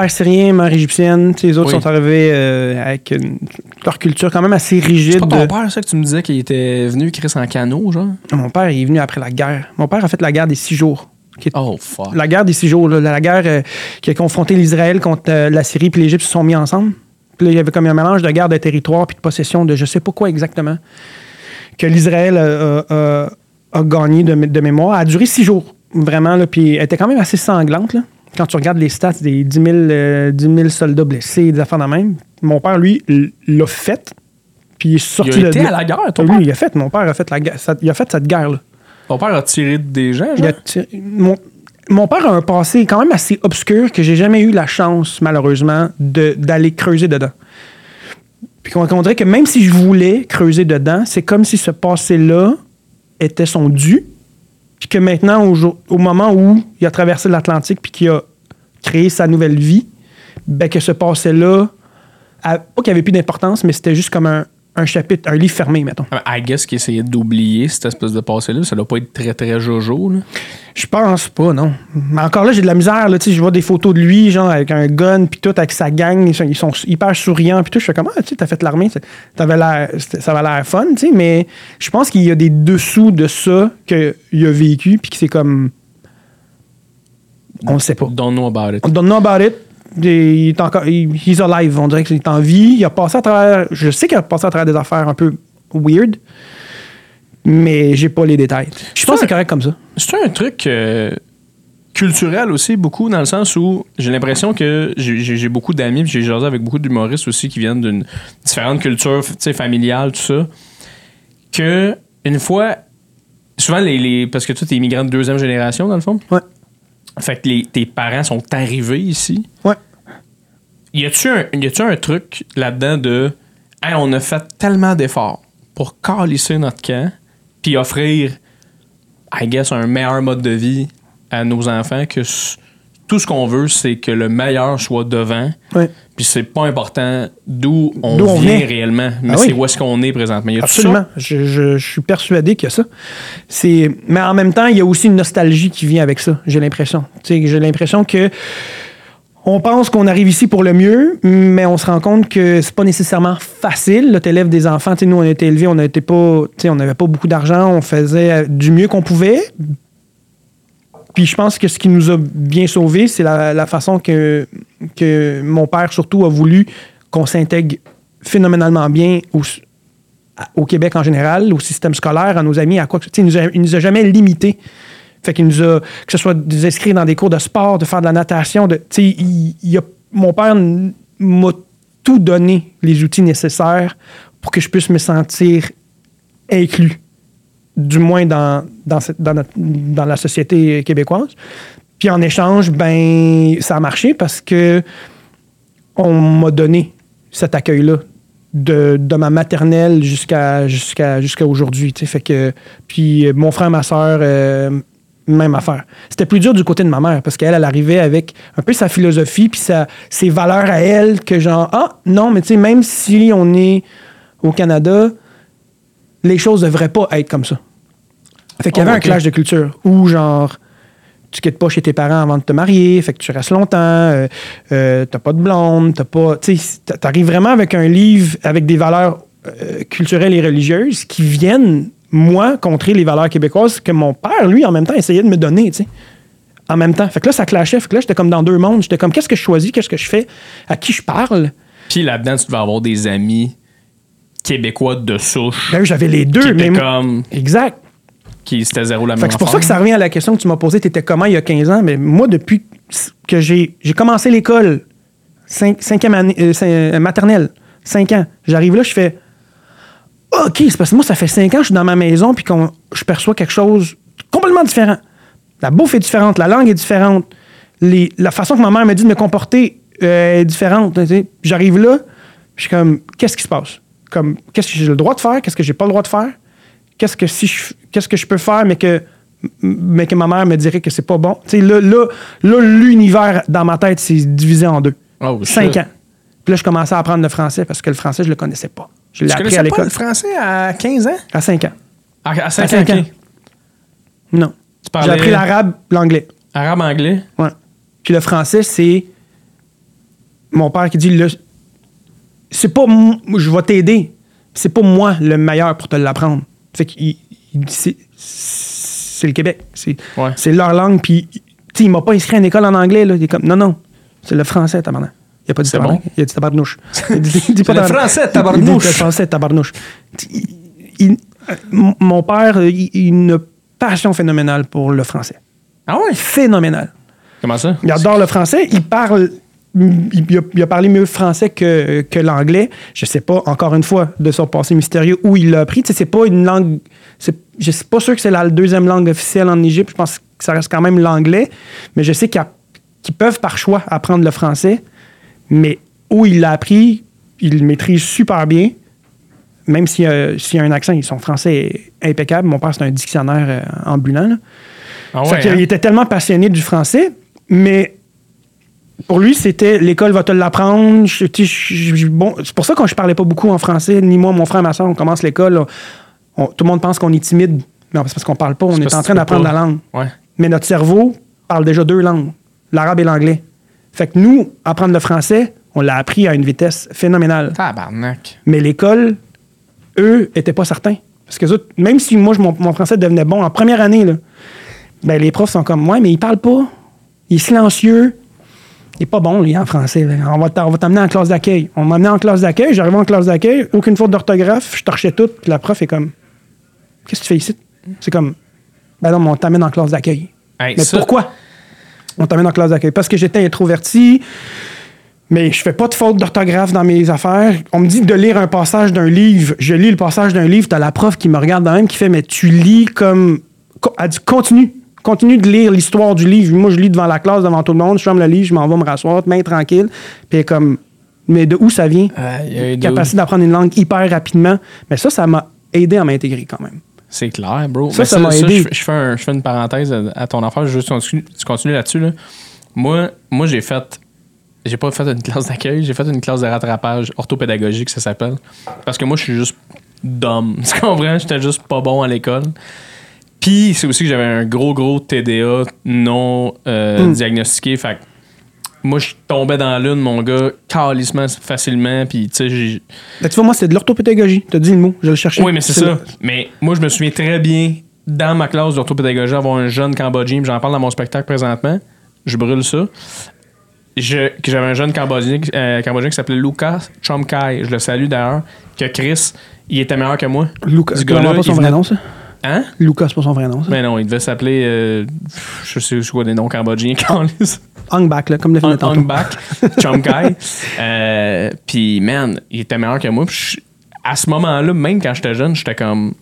Père syrien, mère égyptienne, les autres Oui. sont arrivés euh, avec une- leur culture quand même assez C'est rigide. pas ton père, ça, que tu me disais qu'il était venu Chris en canot, genre? Mon père il est venu après la guerre. Mon père a fait la guerre des six jours. qui est Oh, fuck. la guerre des six jours, là, la guerre euh, qui a confronté l'Israël contre euh, la Syrie puis l'Égypte se sont mis ensemble. Puis là, il y avait comme un mélange de guerre de territoire puis de possession de je sais pas quoi exactement que l'Israël euh, euh, a gagné de, mé- de mémoire. Elle a duré six jours, vraiment. Là, puis elle était quand même assez sanglante. Là. Quand tu regardes les stats des 10 000, euh, 10 000 soldats blessés, des affaires de même, mon père, lui, l'a fait. Puis il est sorti Il a de été là. à la guerre, ton Oui, père? il a fait. Mon père a fait, la, guerre- ça- il a fait cette guerre-là. Ton père a tiré des gens, Il genre? a tiré- mon, mon père a un passé quand même assez obscur que j'ai jamais eu la chance, malheureusement, de- d'aller creuser dedans. Puis qu'on qu'on dirait que même si je voulais creuser dedans, c'est comme si ce passé-là était son dû. Puis que maintenant, au, moment où il a traversé l'Atlantique puis qu'il a créé sa nouvelle vie, ben que ce passé-là, pas qu'il n'y avait plus d'importance, mais c'était juste comme un, un chapitre, un livre fermé, mettons. I guess qu'il essayait d'oublier cette espèce de passé-là. Ça doit pas être très, très jojo, là. Je pense pas, non. Mais encore là, j'ai de la misère. Là, tu je vois des photos de lui, genre avec un gun, puis tout, avec sa gang. Ils sont, ils sont hyper souriants, puis tout. Je fais comment, tu sais, t'as fait l'armée, t'avais l'air- ça avait l'air fun, tu sais, mais je pense qu'il y a des dessous de ça qu'il a vécu, puis que c'est comme. On le sait pas. Don't know about it. On don't know about it. Il est encore, il- he's alive. On dirait qu'il est en vie. Il a passé à travers. Je sais qu'il a passé à travers des affaires un peu weird, mais j'ai pas les détails. Je pense que c'est correct comme ça. C'est un truc euh, culturel aussi, beaucoup, dans le sens où j'ai l'impression que j'ai- beaucoup d'amis, j'ai jasé avec beaucoup d'humoristes aussi qui viennent d'une différente culture tu sais, familiale, tout ça, que une fois, souvent, les, les- parce que toi, t'es immigrant de deuxième génération, dans le fond, Ouais. Fait que les- tes parents sont arrivés ici. Ouais. Y a-tu un, y un truc là-dedans de Hey, on a fait tellement d'efforts pour calisser notre camp puis offrir, I guess, un meilleur mode de vie à nos enfants que tout ce qu'on veut, c'est que le meilleur soit devant. Ouais. Puis c'est pas important d'où on vient vient. réellement, mais Ah oui. c'est où est-ce qu'on est présentement. Y a Absolument. Je, je- je suis persuadé qu'il y a ça. C'est, mais en même temps, il y a aussi une nostalgie qui vient avec ça, j'ai l'impression. J'ai l'impression que on pense qu'on arrive ici pour le mieux, mais on se rend compte que c'est pas nécessairement facile. Tu élèves des enfants. Tu sais, nous, on a été élevés, on n'était pas, on n'avait pas beaucoup d'argent, on faisait du mieux qu'on pouvait. Puis je pense que ce qui nous a bien sauvés, c'est la, façon que, que mon père, surtout, a voulu qu'on s'intègre phénoménalement bien au, Québec en général, au système scolaire, à nos amis, à quoi que tu sais, il il nous a jamais limité. Fait qu'il nous a, que ce soit de nous inscrire dans des cours de sport, de faire de la natation, de, il, a- mon père m'a tout donné les outils nécessaires pour que je puisse me sentir inclus, du moins dans, dans, cette- dans, la société québécoise. Puis en échange, ben, ça a marché parce que on m'a donné cet accueil-là de, de ma maternelle jusqu'à aujourd'hui. Fait que puis euh, mon frère, ma soeur, même affaire. C'était plus dur du côté de ma mère parce qu'elle, elle arrivait avec un peu sa philosophie puis sa, ses valeurs à elle que genre ah non mais tu sais même si on est au Canada, les choses devraient pas être comme ça. Fait qu'il y Oh, avait ok. un clash de culture où genre tu quittes pas chez tes parents avant de te marier, fait que tu restes longtemps, euh, euh, t'as pas de blonde, t'as pas. Tu sais, t'arrives vraiment avec un livre avec des valeurs euh, culturelles et religieuses qui viennent, moi, contrer les valeurs québécoises que mon père, lui, en même temps, essayait de me donner, tu sais. En même temps. Fait que là, ça clashait. Fait que là, j'étais comme dans deux mondes. J'étais comme, qu'est-ce que je choisis, qu'est-ce que je fais, à qui je parle? Puis là-dedans, tu devais avoir des amis québécois de souche. Ben, j'avais les deux, mais. comme. Exact. Qui c'était zéro la même c'est pour ça que ça revient à la question que tu m'as posée. Tu étais comment il y a 15 ans? Mais moi, depuis que j'ai commencé l'école, cinq- cinquième année, euh, euh, maternelle, 5 ans, j'arrive là, je fais OK, c'est parce que moi, ça fait 5 ans que je suis dans ma maison puis qu'on je perçois quelque chose complètement différent. La bouffe est différente, la langue est différente, les- la façon que ma mère me dit de me comporter euh, est différente. J'arrive là, je suis comme qu'est-ce qui se passe? Comme qu'est-ce que j'ai le droit de faire? Qu'est-ce que j'ai pas le droit de faire? Qu'est-ce que si je qu'est-ce que je peux faire mais que mais que ma mère me dirait que c'est pas bon. Tu sais là là là l'univers dans ma tête s'est divisé en deux. Oh, Cinq ans. Puis là je commençais à apprendre le français parce que le français je le connaissais pas. Je l'ai Tu appris connaissais à pas l'école le français à 15 ans? à 5 ans. À, à 5 À cinq ans. Non. Tu J'ai parlais appris l'arabe, l'anglais. arabe, anglais. Ouais. Puis le français c'est mon père qui dit le c'est pas m- je vais t'aider. C'est pas moi le meilleur pour te l'apprendre. C'est le Québec. C'est Ouais. leur langue. Puis, tu il m'a pas inscrit à une école en anglais. Là. Il est comme, non, non, c'est le français, tabarnak. Il a pas dit tabarnak. bon? Il a dit tabarnouche. *laughs* Il dit, il dit pas le français, Il tabarnouche. le français, tabarnouche. Il- mon- père, il, a une passion phénoménale pour le français. Ah ouais? Phénoménal. Comment ça? Il adore le français. Il parle. Il, il a, il a parlé mieux français que, que l'anglais. Je sais pas, encore une fois, de son passé mystérieux, où il l'a appris. Tu sais, c'est pas une langue. Je suis pas sûr que c'est la deuxième langue officielle en Égypte. Je pense que ça reste quand même l'anglais. Mais je sais qu'ils peuvent, par choix, apprendre le français. Mais où il l'a appris, il le maîtrise super bien. Même s'il y, a- s'il y a un accent, son français est impeccable. Mon père, c'est un dictionnaire euh, ambulant. là. Ah ouais, qu'il hein? était tellement passionné du français, mais pour lui, c'était l'école va te l'apprendre. Bon, c'est pour ça que je parlais pas beaucoup en français, ni moi, mon frère, ma soeur, on commence l'école. tout le monde pense qu'on est timide. Non, c'est parce qu'on parle pas, on est, en train d'apprendre la langue. Ouais. Mais notre cerveau parle déjà deux langues, l'arabe et l'anglais. Fait que nous, apprendre le français, on l'a appris à une vitesse phénoménale. Tabarnak. Mais l'école, eux, étaient pas certains. Parce que eux même si moi, je- mon, mon français devenait bon en première année, là, ben, les profs sont comme, ouais, mais il parle pas. Il est silencieux. Il est pas bon, lui, en français. On va t'a- on va t'amener en classe d'accueil. On m'a amené en classe d'accueil. J'arrive en classe d'accueil, aucune faute d'orthographe. Je torchais tout. Puis la prof est comme, qu'est-ce que tu fais ici? C'est comme, ben non, mais on t'amène en classe d'accueil. Hey, Mais ça- pourquoi? On t'amène en classe d'accueil. Parce que j'étais introverti, mais je fais pas de faute d'orthographe dans mes affaires. On me dit de lire un passage d'un livre. Je lis le passage d'un livre. T'as la prof qui me regarde dans même qui fait Mais tu lis comme. co- Elle dit Continue. Continue de lire l'histoire du livre. Moi, je lis devant la classe, devant tout le monde. Je ferme le livre, je m'en vais me rasseoir, main tranquille. Puis comme. Mais de où ça vient? Dude. Capacité d'apprendre une langue hyper rapidement. Mais ça, ça m'a aidé à m'intégrer quand même. C'est clair, bro. Ça, Mais ça m'a aidé. je, je fais un- je fais une parenthèse à, à ton affaire, juste continue, tu continues là-dessus. Là. Moi, moi j'ai fait. J'ai pas fait une classe d'accueil, j'ai fait une classe de rattrapage orthopédagogique, ça s'appelle. Parce que moi, je suis juste dumb. *laughs* Tu comprends? J'étais juste pas bon à l'école. Puis, c'est aussi que j'avais un gros, gros TDA non euh, Hmm. diagnostiqué. Fait que moi, je tombais dans l'une, mon gars, calissement facilement. Puis, tu sais, j'ai. Ben, tu vois, moi, c'est de l'orthopédagogie. T'as dit le mot. Je le cherchais. Oui, mais c'est ça. Mais moi, je me souviens très bien, dans ma classe d'orthopédagogie, avoir un jeune Cambodgien, j'en parle dans mon spectacle présentement. Je brûle ça. Je, que j'avais un jeune Cambodgien, euh, Cambodgien qui s'appelait Lucas Chomkai. Je le salue d'ailleurs. Que Chris, il était meilleur que moi. Lucas, gars-là, pas son vrai nom, ça? Hein? Lucas, c'est pas son vrai nom, ça? Mais non, il devait s'appeler. euh, je sais c'est quoi des noms cambodgiens. *laughs* Hung back, là, comme le film de tantôt. back, *laughs* Chomkai. Euh, Puis, man, il était meilleur que moi. Je- à ce moment-là, même quand j'étais jeune, j'étais comme.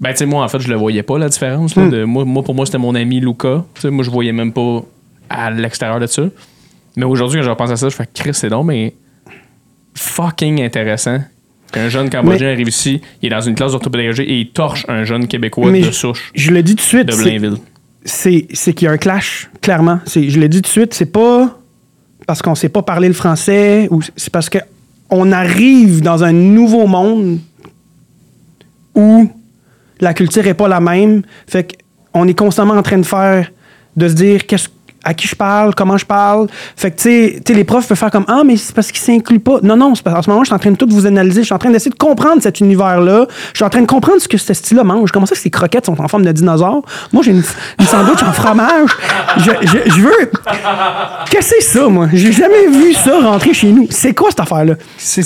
Ben, tu sais, moi, en fait, je le voyais pas, la différence. là, Hmm. de, moi, moi, pour moi, c'était mon ami Luca. Moi, je voyais même pas à l'extérieur de ça. Mais aujourd'hui, quand je repense à ça, je fais Chris, c'est donc, mais fucking intéressant qu'un jeune Cambodgien arrive ici, il est dans une classe d'orthopédagogie et il torche un jeune Québécois de je- souche Je le dis tout de suite. de Blainville. c'est c'est qu'il y a un clash, clairement. C'est- Je l'ai dit tout de suite, c'est pas parce qu'on sait pas parler le français, ou c'est parce que on arrive dans un nouveau monde où la culture est pas la même. Fait qu'on est constamment en train de faire de se dire qu'est-ce à qui je parle, comment je parle. Fait que, tu sais- tu sais, les profs peuvent faire comme Ah, mais c'est parce qu'ils s'incluent pas. Non, non, c'est parce qu'en ce moment, je suis en train de tout vous analyser. Je suis en train d'essayer de comprendre cet univers-là. Je suis en train de comprendre ce que ce style-là mange. Comment ça que ces croquettes sont en forme de dinosaure? Moi, j'ai une, une sandwich en fromage. Je, je- je veux. Qu'est-ce que c'est ça, moi? J'ai jamais vu ça rentrer chez nous. C'est quoi cette affaire-là? C'est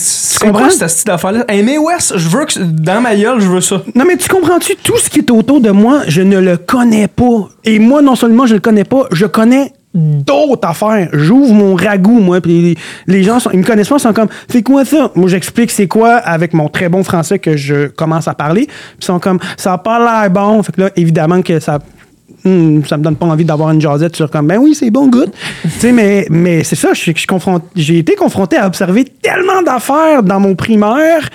quoi cette style d'affaire-là? Hey, mais West, je veux que dans ma gueule, je veux ça. Non, mais tu comprends-tu? Tout ce qui est autour de moi, je ne le connais pas. Et moi, non seulement je le connais pas, je connais d'autres affaires. J'ouvre mon ragoût, moi, puis les, gens, sont, ils me connaissent pas, ils sont comme, c'est quoi ça? Moi, j'explique c'est quoi avec mon très bon français que je commence à parler. Ils sont comme, ça a pas l'air bon. Fait que là, évidemment que ça... hmm, ça me donne pas envie d'avoir une jasette sur comme ben oui c'est bon good tu sais mais mais c'est ça je, je suis confronté- j'ai été confronté à observer tellement d'affaires dans mon primaire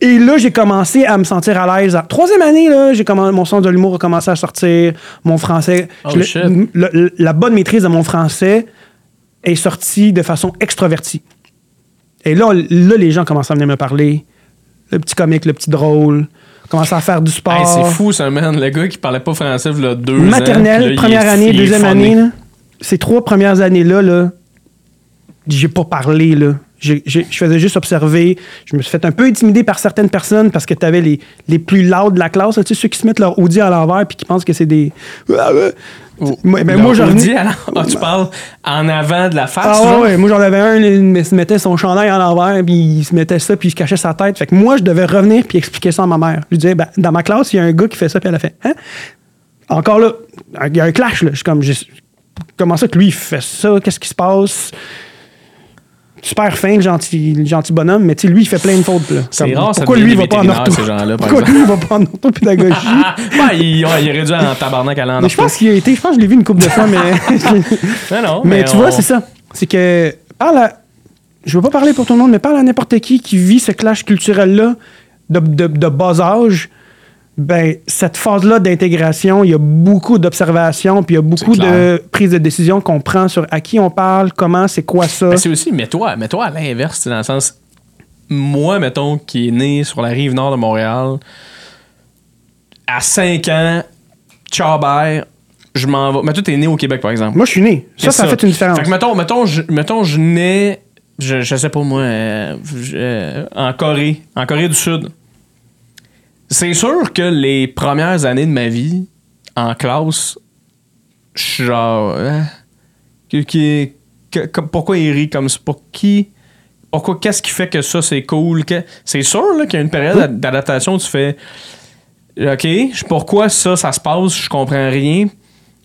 et là, j'ai commencé à me sentir à l'aise. Troisième année, là, j'ai commencé, mon sens de l'humour a commencé à sortir. Mon français. Oh, je le- shit. le- le- la bonne maîtrise de mon français est sortie de façon extravertie. Et là, là, les gens commencent à venir me parler. Le petit comique, le petit drôle. Commence à faire du sport. Hey, c'est fou, ça, man. Le gars qui parlait pas français, il a deux ans. Maternelle, là, il première année, deuxième année, là, ces trois premières années-là, là, j'ai pas parlé. Là. Je faisais juste observer. Je me suis fait un peu intimider par certaines personnes parce que tu avais les, les plus loud de la classe, tu sais, ceux qui se mettent leur Audi à l'envers puis qui pensent que c'est des. Moi, ben, moi, j'en venais- alors, ah, tu parles en avant de la face, Ah ouais, ouais, moi j'en avais un, il se mettait son chandail à l'envers, puis il se mettait ça, puis il se cachait sa tête. Fait que moi, je devais revenir puis expliquer ça à ma mère. Je lui disais, ben, dans ma classe, il y a un gars qui fait ça, puis elle a fait, hein? Encore là, il y a un clash, là. Je suis comme, je- comment ça que lui, il fait ça? Qu'est-ce qui se passe? Super fin, gentil, gentil bonhomme, mais tu sais, lui, il fait plein de fautes. là. C'est rare, ça Pourquoi devient lui, va pas en ortho? par Pourquoi lui, il va pas en orthopédagogie? Ouais, *laughs* il, ouais, il aurait dû en tabarnak aller en mais je pense qu'il a été, je pense que je l'ai vu une couple de fois, mais. *laughs* Non, non, Mais, tu on- vois, c'est ça. C'est que parle à. Je veux pas parler pour tout le monde, mais parle à n'importe qui qui vit ce clash culturel-là de, de, de bas âge. Ben, cette phase-là d'intégration, il y a beaucoup d'observations, puis il y a beaucoup de prises de décision qu'on prend sur à qui on parle, comment, c'est quoi ça. Ben, c'est aussi, mets-toi mets à l'inverse, dans le sens. Moi, mettons, qui est né sur la rive nord de Montréal, à 5 ans, Chabert, je m'en vais. Mais toi, t'es né au Québec, par exemple. Moi, je suis né. Ça, ça, fait une différence. Fait que, mettons, mettons, je, mettons, je nais, je, je sais pas moi, euh, je- euh, en Corée, en Corée du Sud. C'est sûr que les premières années de ma vie, en classe, je suis genre. hein, qui- qui- que- que- pourquoi il rit comme ça? Pour qui? Pourquoi? Qu'est-ce qui fait que ça, c'est cool? Que- c'est sûr là, qu'il y a une période d'adaptation où tu fais. OK, pourquoi ça, ça se passe? Je comprends rien.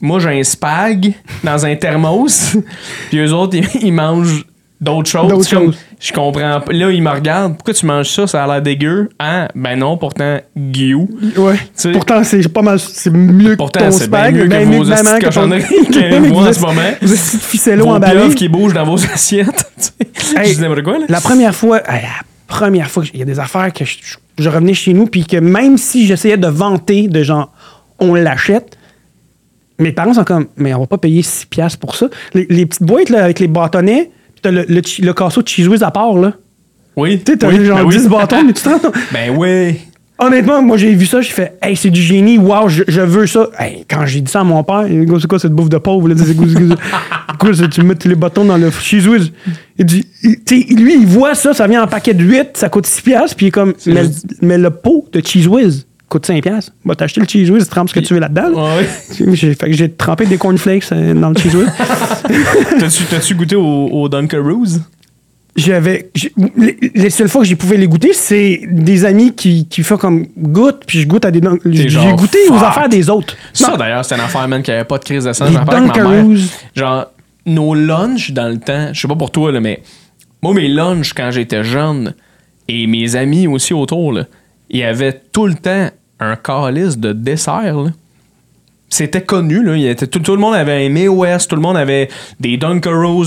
Moi, j'ai un spag dans un thermos, *laughs* puis eux autres, ils, ils mangent d'autres choses. D'autres choses. Je comprends pas. Là, ils me regardent. Pourquoi tu manges ça? Ça a l'air dégueu. Ah, ben non, pourtant, Guillou. Ouais. Pourtant, c'est pas mal. C'est mieux Pourtant, que ton c'est bien spag. mieux que ben vos ton- cochonneries *laughs* que moi en ce moment. Hosties de ficello qui bougent dans vos *laughs* assiettes. Hey, je dis quoi, là. La première fois, la première fois, il y a des affaires que je, revenais chez nous, puis que même si j'essayais de vanter de genre, on l'achète, mes parents sont comme, mais on va pas payer 6 piastres pour ça. Les, les petites boîtes là, avec les bâtonnets, t'as le, le, le casseau de cheese à part, là. Oui. Tu sais, t'as oui, genre ben oui. 10 bâtons, mais tu te rends- *laughs* Ben oui. Honnêtement, moi, j'ai vu ça, j'ai fait, hey, c'est du génie, wow, je, je veux ça. Hey, quand j'ai dit ça à mon père, il dit, c'est quoi cette bouffe de pauvre, là? Quoi, tu mets les bâtons dans le cheese whiz? Il dit, il- tu sais, lui, il voit ça, ça vient en paquet de 8, ça coûte 6 piastres, puis il est comme, mais, mais le pot de cheese whiz coûte 5 piastres. Va t'acheter le cheese whiz, trempe ce que tu veux là-dedans. là. Ouais. J'ai, fait que j'ai trempé des cornflakes euh, dans le cheese whiz. *laughs* T'as-tu, t'as-tu goûté au, au Dunkaroos? J'avais. Les, les seules fois que j'ai pouvais les goûter, c'est des amis qui, qui font comme goûte, puis je goûte à des. J'ai goûté aux affaires des autres. Ça, Non, d'ailleurs, c'est une affaire, man, qui avait pas de crise de sang. Genre, nos lunchs dans le temps, je sais pas pour toi, là, mais moi, mes lunchs quand j'étais jeune, et mes amis aussi autour, là, il y avait tout le temps un calice de dessert, là. C'était connu, là. Il était- tout, tout le monde avait un May West, tout le monde avait des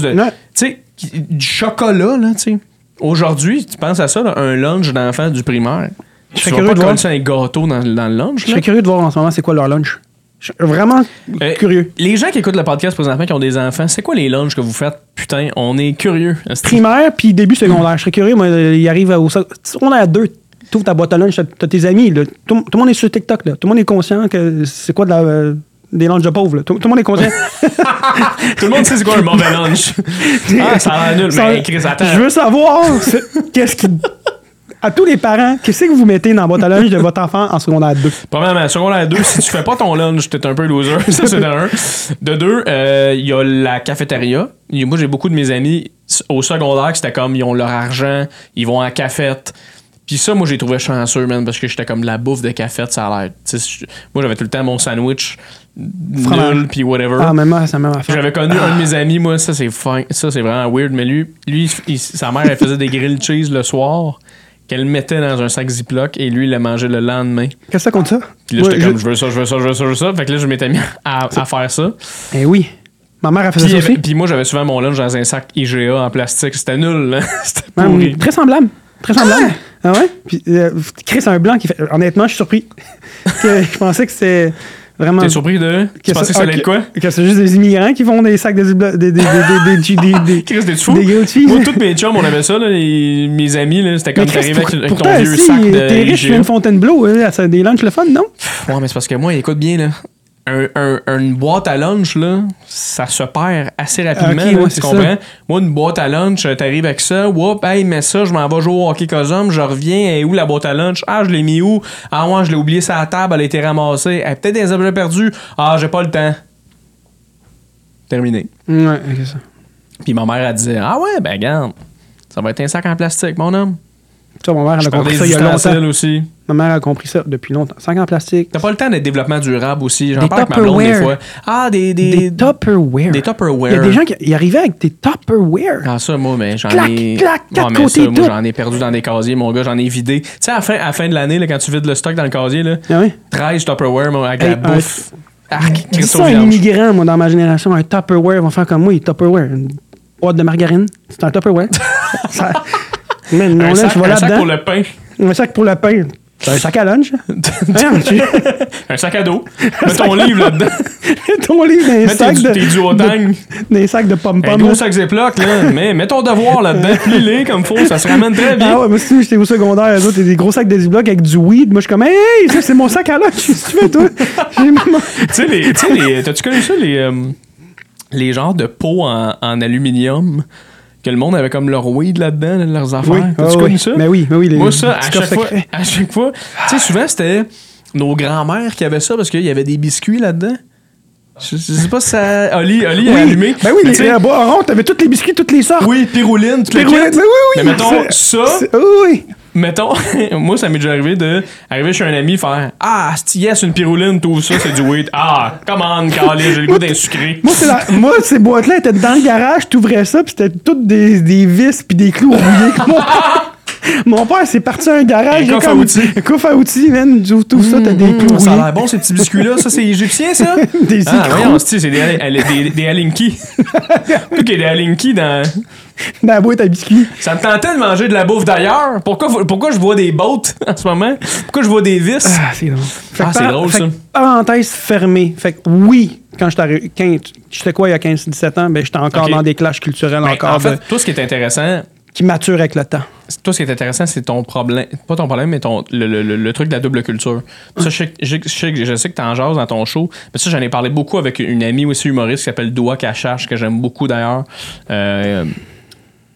de- Ouais. Tu sais, qui- du chocolat, là, tu sais. Aujourd'hui, tu penses à ça, là, un lunch d'enfant du primaire. Je serais curieux de voir. un gâteau dans, dans le lunch, Je serais curieux de voir en ce moment c'est quoi leur lunch. Je suis vraiment Euh, curieux. Les gens qui écoutent le podcast présentement, qui ont des enfants, c'est quoi les lunchs que vous faites? Putain, on est curieux. Primaire puis début secondaire. Je serais curieux, moi, il arrive au On est à deux. Tu ouvres ta boîte à lunch, t'as tes amis. là. Tout, tout le monde est sur TikTok. Là. Tout le monde est conscient que c'est quoi de la, euh, des lunchs de pauvres. là. Tout, tout le monde est content. *laughs* Tout le monde sait c'est quoi un mauvais lunch. *laughs* ah, ça a l'air nul. Mais Chris, attends. Je veux savoir qu'est-ce qui. À tous les parents, qu'est-ce que vous mettez dans votre lunch de votre enfant en secondaire 2? Premièrement, secondaire 2, si tu fais pas ton lunch, t'es un peu loser. *laughs* Ça, c'est de un. De deux, euh, il y a la cafétéria. Moi, j'ai beaucoup de mes amis au secondaire qui c'était comme, ils ont leur argent, ils vont à la cafette. Puis ça, moi, j'ai trouvé chanceux, man, parce que j'étais comme la bouffe de cafette, ça a l'air. Moi, j'avais tout le temps mon sandwich nul, puis whatever. Ah, même moi, ça m'a fait. J'avais connu un de mes amis, moi, ça c'est fin, ça c'est vraiment weird, mais lui, lui il- sa mère, elle faisait des grilled cheese le soir, qu'elle mettait dans un sac Ziploc et lui, il le mangeait le lendemain. Qu'est-ce que ça compte ça? Puis là, j'étais je- comme, je veux ça, je veux ça, je veux ça, je veux ça. Fait que là, je m'étais mis à, à faire ça. Eh oui. Ma mère a fait ça aussi. puis moi, j'avais souvent mon lunch dans un sac IGA en plastique. C'était nul, là. *laughs* C'était pourri. très semblable. Très semblable. Ah, ouais? Puis, euh, Chris, un blanc qui fait. Honnêtement, je suis surpris. *laughs* que je pensais que c'était vraiment. T'es surpris de. Tu pensais que ça allait être quoi? Que c'est juste des immigrants qui font des sacs de. Des. Des. Des. Des. Des. Des. des, des, Chris, t'es fou? des grilled cheese. Moi, tous mes chums, on avait ça, là. les- mes amis, là. C'était comme t'arrivais pour- avec, avec ton vieux si, sac de t'es riche, de Fontainebleau, ça a des lunchs le fun, non? Ouais, mais c'est parce que moi, écoute bien, là. Un, un- une boîte à lunch, là, ça se perd assez rapidement. Ok, là, ouais, tu comprends? ça. Moi, une boîte à lunch, euh, t'arrives avec ça, whoop, hey, mets ça, je m'en vais jouer au hockey cosum, je reviens, et où la boîte à lunch? Ah, je l'ai mis où? Ah, ouais, je l'ai oublié sur la table, elle a été ramassée. Eh, Peut-être des objets perdus. Ah, j'ai pas le temps. Terminé. Ouais, c'est ça. Puis ma mère, elle disait, ah ouais, ben, regarde, ça va être un sac en plastique, mon homme. Ça, ma mère, elle a compris ça il y a longtemps. aussi. Ma mère a compris ça depuis longtemps. Sac en plastique. T'as pas le temps de développement durable aussi. J'en parle avec ma blonde des fois. Ah, des. Des, Des, Tupperware. des Tupperware. Il y a des gens qui y arrivaient avec des Tupperware. Ah, ça, moi, mais j'en Clac, ai. clac, quatre Ouais, mais côtés, ça, moi, j'en ai perdu dans des casiers, mon gars, j'en ai vidé. Tu sais, à la fin, à la fin de l'année, quand tu vides le stock dans le casier, là, Ah oui? 13 Tupperware, moi, avec Hey, la bouffe. Ah, ça un immigrant, moi, dans ma génération, un Tupperware, ils vont faire comme moi, Tupperware. Une boîte de margarine, c'est un Tupperware. *laughs* ça, mais non, Un là, sac, je un sac pour le pain. Un sac pour le pain. C'est un sac à lunch. *laughs* Un sac à dos. Mets ton livre là-dedans. *laughs* ton livre dans un Mets sac tes, de, tes duotangs. dans un sac de Un pom-pom. gros là. sac Ziploc, là. Mais mets ton devoir là-dedans. *laughs* Plie-les comme faut. Ça se ramène très bien. Ah ouais, moi, si j'étais au secondaire, les autres, des gros sacs de Ziploc avec du weed. Moi, je suis comme, hey, ça, c'est mon sac à lunch. Qu'est-ce que tu fais, toi? J'ai même- tu sais, les, tu sais, les- t'as-tu connu ça, les, euh, les genres de pots en, en aluminium? Que le monde avait comme leur weed là-dedans, là, leurs affaires? Oui, T'as-tu ah connu oui. ça? Mais oui, mais oui. Les, Moi, ça, à chaque, fois, à chaque fois, tu sais, souvent, c'était nos grands-mères qui avaient ça parce qu'il y avait des biscuits là-dedans. Je, je sais pas si ça. Oli, Oli a Oui. allumé. Ben oui, Mais les, tu les bois rond, t'avais toutes les biscuits, toutes les sortes. oui, pyrouline, tu le Pérouette, kit. oui, oui. Mais mettons, ça, Oui, oui. Mettons, *laughs* moi, ça m'est déjà arrivé de arriver chez un ami faire Ah, c'est yes, une pyrouline, tout ça, c'est du weed. Ah, come on, Carly, j'ai le goût d'un sucré. *laughs* Moi, c'est la- moi, ces boîtes-là étaient dans le garage, t'ouvrais ça, puis c'était toutes des, des vis puis des clous rouillés. *laughs* *laughs* Mon, père, c'est parti à un garage. Un coffre à outils. Un coffre à outils, man. Ouvres tout ça, t'as des clous Mmh, ça a l'air bon, ces petits biscuits-là. Ça, c'est égyptien, ça? *laughs* Des Ah, voyons, c'est c'est des, des, des, *laughs* des Alinki. Tout qu'il y a des Alinki dans. dans la boîte à biscuits. Ça me tentait de manger de la bouffe d'ailleurs. Pourquoi, pourquoi je vois des bottes en ce moment? Pourquoi je vois des vis? Ah, c'est drôle. Ah, c'est drôle, ça. Parenthèse fermée. Fait que oui, quand j'étais quoi il y a 15-17 ans, ben j'étais encore dans des clashs culturels Ben, encore en fait, de- tout ce qui est intéressant, qui maturent avec le temps. Toi, ce qui est intéressant, c'est ton problème. Pas ton problème, mais ton, le, le- le- truc de la double culture. Ça, je sais, que- je, sais que- que t'en jases dans ton show. Mais ça, j'en ai parlé beaucoup avec une amie aussi humoriste qui s'appelle Doua Cachache, que j'aime beaucoup d'ailleurs. Euh,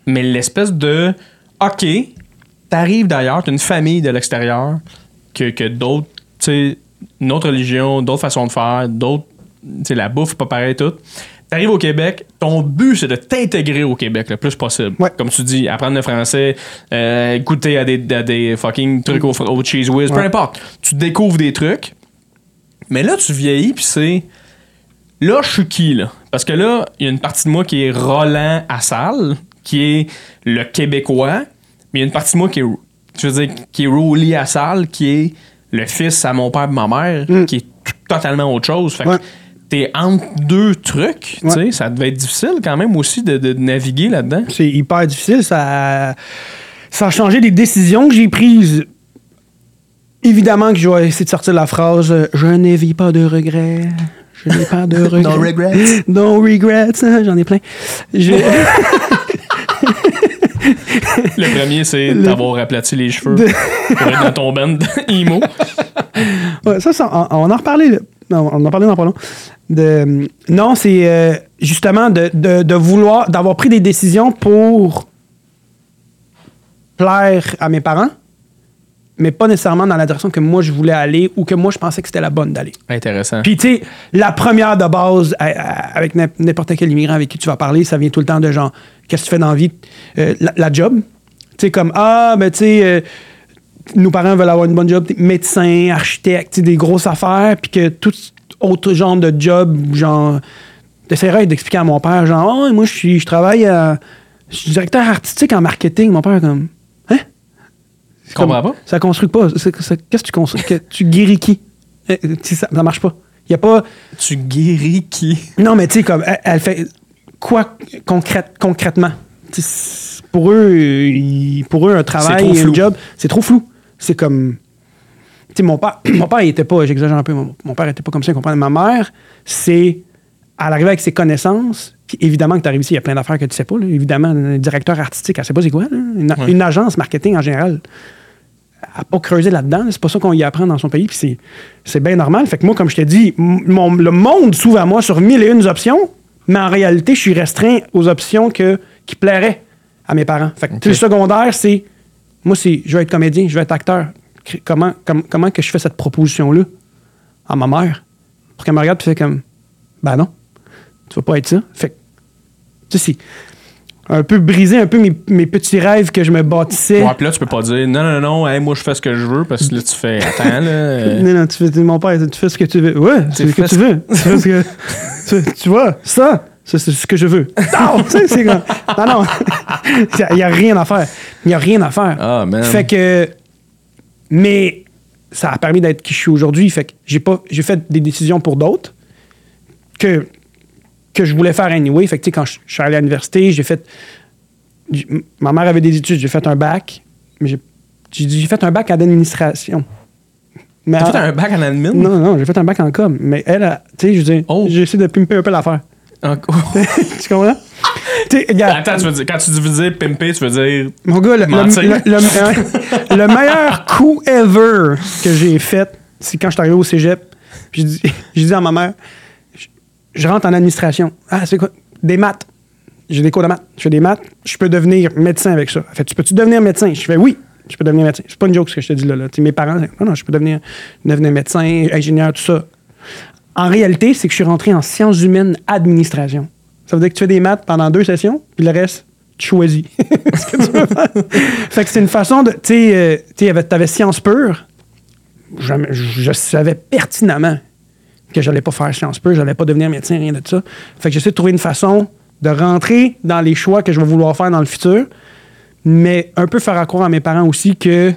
mais l'espèce de. OK, t'arrives d'ailleurs, t'as une famille de l'extérieur, que, que d'autres, tu sais, une autre religion, d'autres façons de faire, d'autres. Tu sais, la bouffe, pas pareil, tout. T'arrives au Québec, ton but, c'est de t'intégrer au Québec le plus possible. Ouais. Comme tu dis, apprendre le français, euh, goûter à des, à des fucking trucs au, au cheese whiz, peu importe. Tu découvres des trucs. Mais là, tu vieillis, puis c'est. Là, je suis qui, là? Parce que là, il y a une partie de moi qui est Roland Assal, qui est le Québécois, mais il y a une partie de moi qui est, je veux dire, qui est Assal, qui est le fils à mon père et ma mère, qui est totalement autre chose. Fait que Mm. T'es entre deux trucs, tu sais, ça devait être difficile quand même aussi de, de naviguer là-dedans. C'est hyper difficile. Ça, ça a changé les décisions que j'ai prises. Évidemment que je vais essayer de sortir la phrase euh, Je n'ai vis pas de regrets. Je n'ai pas de regrets. *laughs* No regrets. *laughs* No regrets. J'en ai plein. *laughs* Le premier, c'est Le- d'avoir aplati les cheveux De- pour être dans ton band emo. Ouais, ça, ça, on, on en reparlait. on en a parlé dans pas long. De, non, c'est euh, justement de, de- de vouloir, d'avoir pris des décisions pour plaire à mes parents, mais pas nécessairement dans la direction que moi je voulais aller ou que moi je pensais que c'était la bonne d'aller. Intéressant. Puis, tu sais, la première de base, à- à- avec n'im- n'importe quel immigrant avec qui tu vas parler, ça vient tout le temps de genre, qu'est-ce que tu fais dans la vie? Euh, la, la job. Tu sais, comme, ah, ben, tu sais, euh, nos parents veulent avoir une bonne job, médecin, architecte, tu sais, des grosses affaires, puis que tout autre genre de job, genre, t'essaierais d'expliquer à mon père, genre, oh, moi, je suis- je travaille à. Je suis directeur artistique en marketing. Mon père, comme, hein? Je comprends pas? Ça construit pas. Qu'est-ce que tu construis? Que- tu guéris qui? Sais, Ça, ça marche pas. Il y a pas. Tu guéris qui? Non, mais tu sais, comme, elle, elle fait quoi concrète, concrètement? Pour eux, pour eux, un travail, un job, c'est trop flou. C'est comme. Sais, mon père, *clears throat* mon père, il était pas, j'exagère un peu, mon, mon père était pas comme ça, comprendre. Ma mère, c'est. Elle arrivait avec ses connaissances, puis évidemment que tu arrives ici, il y a plein d'affaires que tu sais pas. là. Évidemment, un directeur artistique, elle sait pas c'est quoi. Une, Ouais. une agence marketing en général, elle n'a pas creusé là-dedans. là. C'est pas ça qu'on y apprend dans son pays, puis c'est, c'est bien normal. Fait que moi, comme je t'ai dit, m- mon- le monde s'ouvre à moi sur mille et une options, mais en réalité, je suis restreint aux options que, qui plairaient à mes parents. Fait que le secondaire, c'est. Moi, c'est. Je veux être comédien, je veux être acteur. Comment, com- comment que je fais cette proposition-là à ma mère? Pour qu'elle me regarde et fait comme. Ben non, tu vas pas être ça. Fait que. Tu sais, un peu briser un peu mes, mes petits rêves que je me bâtissais. Ouais, puis là, tu peux pas dire non, non, non, hey, moi, je fais ce que je veux parce que là, tu fais attends, là. euh, *laughs* Non, non, tu fais, mon père, tu fais ce que tu veux. Ouais, c'est ce que fais tu veux. Fais ce que, tu, tu vois, ça, ça, c'est ce que je veux. *laughs* Non, tu sais, c'est comme. Non, non. *laughs* Il n'y a rien à faire. Il n'y a rien à faire. Ah, man. Fait que. Mais ça a permis d'être qui je suis aujourd'hui. Fait que j'ai pas. J'ai fait des décisions pour d'autres que, que je voulais faire anyway. Fait que, tu sais, quand je, je suis allé à l'université, j'ai fait. Ma mère avait des études, j'ai fait un bac. Mais j'ai j'ai fait un bac en administration. Mais T'as fait un bac en admin? non, non, j'ai fait un bac en com. Mais elle, a- tu sais, je dire, Oh. j'ai essayé de pimper un peu l'affaire. En- *laughs* *laughs* tu comprends? Regarde, Attends, tu veux dire, quand tu veux dire pimper, tu veux dire. mon gars, le, le- meilleur coup ever que j'ai fait, c'est quand je suis arrivé au cégep. J'ai dit, *laughs* j'ai dit à ma mère, je, je rentre en administration. Ah, c'est quoi? Des maths. J'ai des cours de maths. Je fais des maths. Je peux devenir médecin avec ça. Elle fait, tu peux-tu devenir médecin? Je fais, oui, je peux devenir médecin. C'est pas une joke ce que je te dis là. mes parents, non, non, je peux devenir, devenir médecin, ingénieur, tout ça. En réalité, c'est que je suis rentré en sciences humaines administration. Ça veut dire que tu fais des maths pendant deux sessions, puis le reste, tu choisis *laughs* fait que c'est une façon de. Tu sais, euh, tu avais sciences pures. Je, je savais pertinemment que j'allais pas faire sciences pures, j'allais pas devenir médecin, rien de ça. Fait que j'essaie de trouver une façon de rentrer dans les choix que je vais vouloir faire dans le futur, mais un peu faire à croire à mes parents aussi que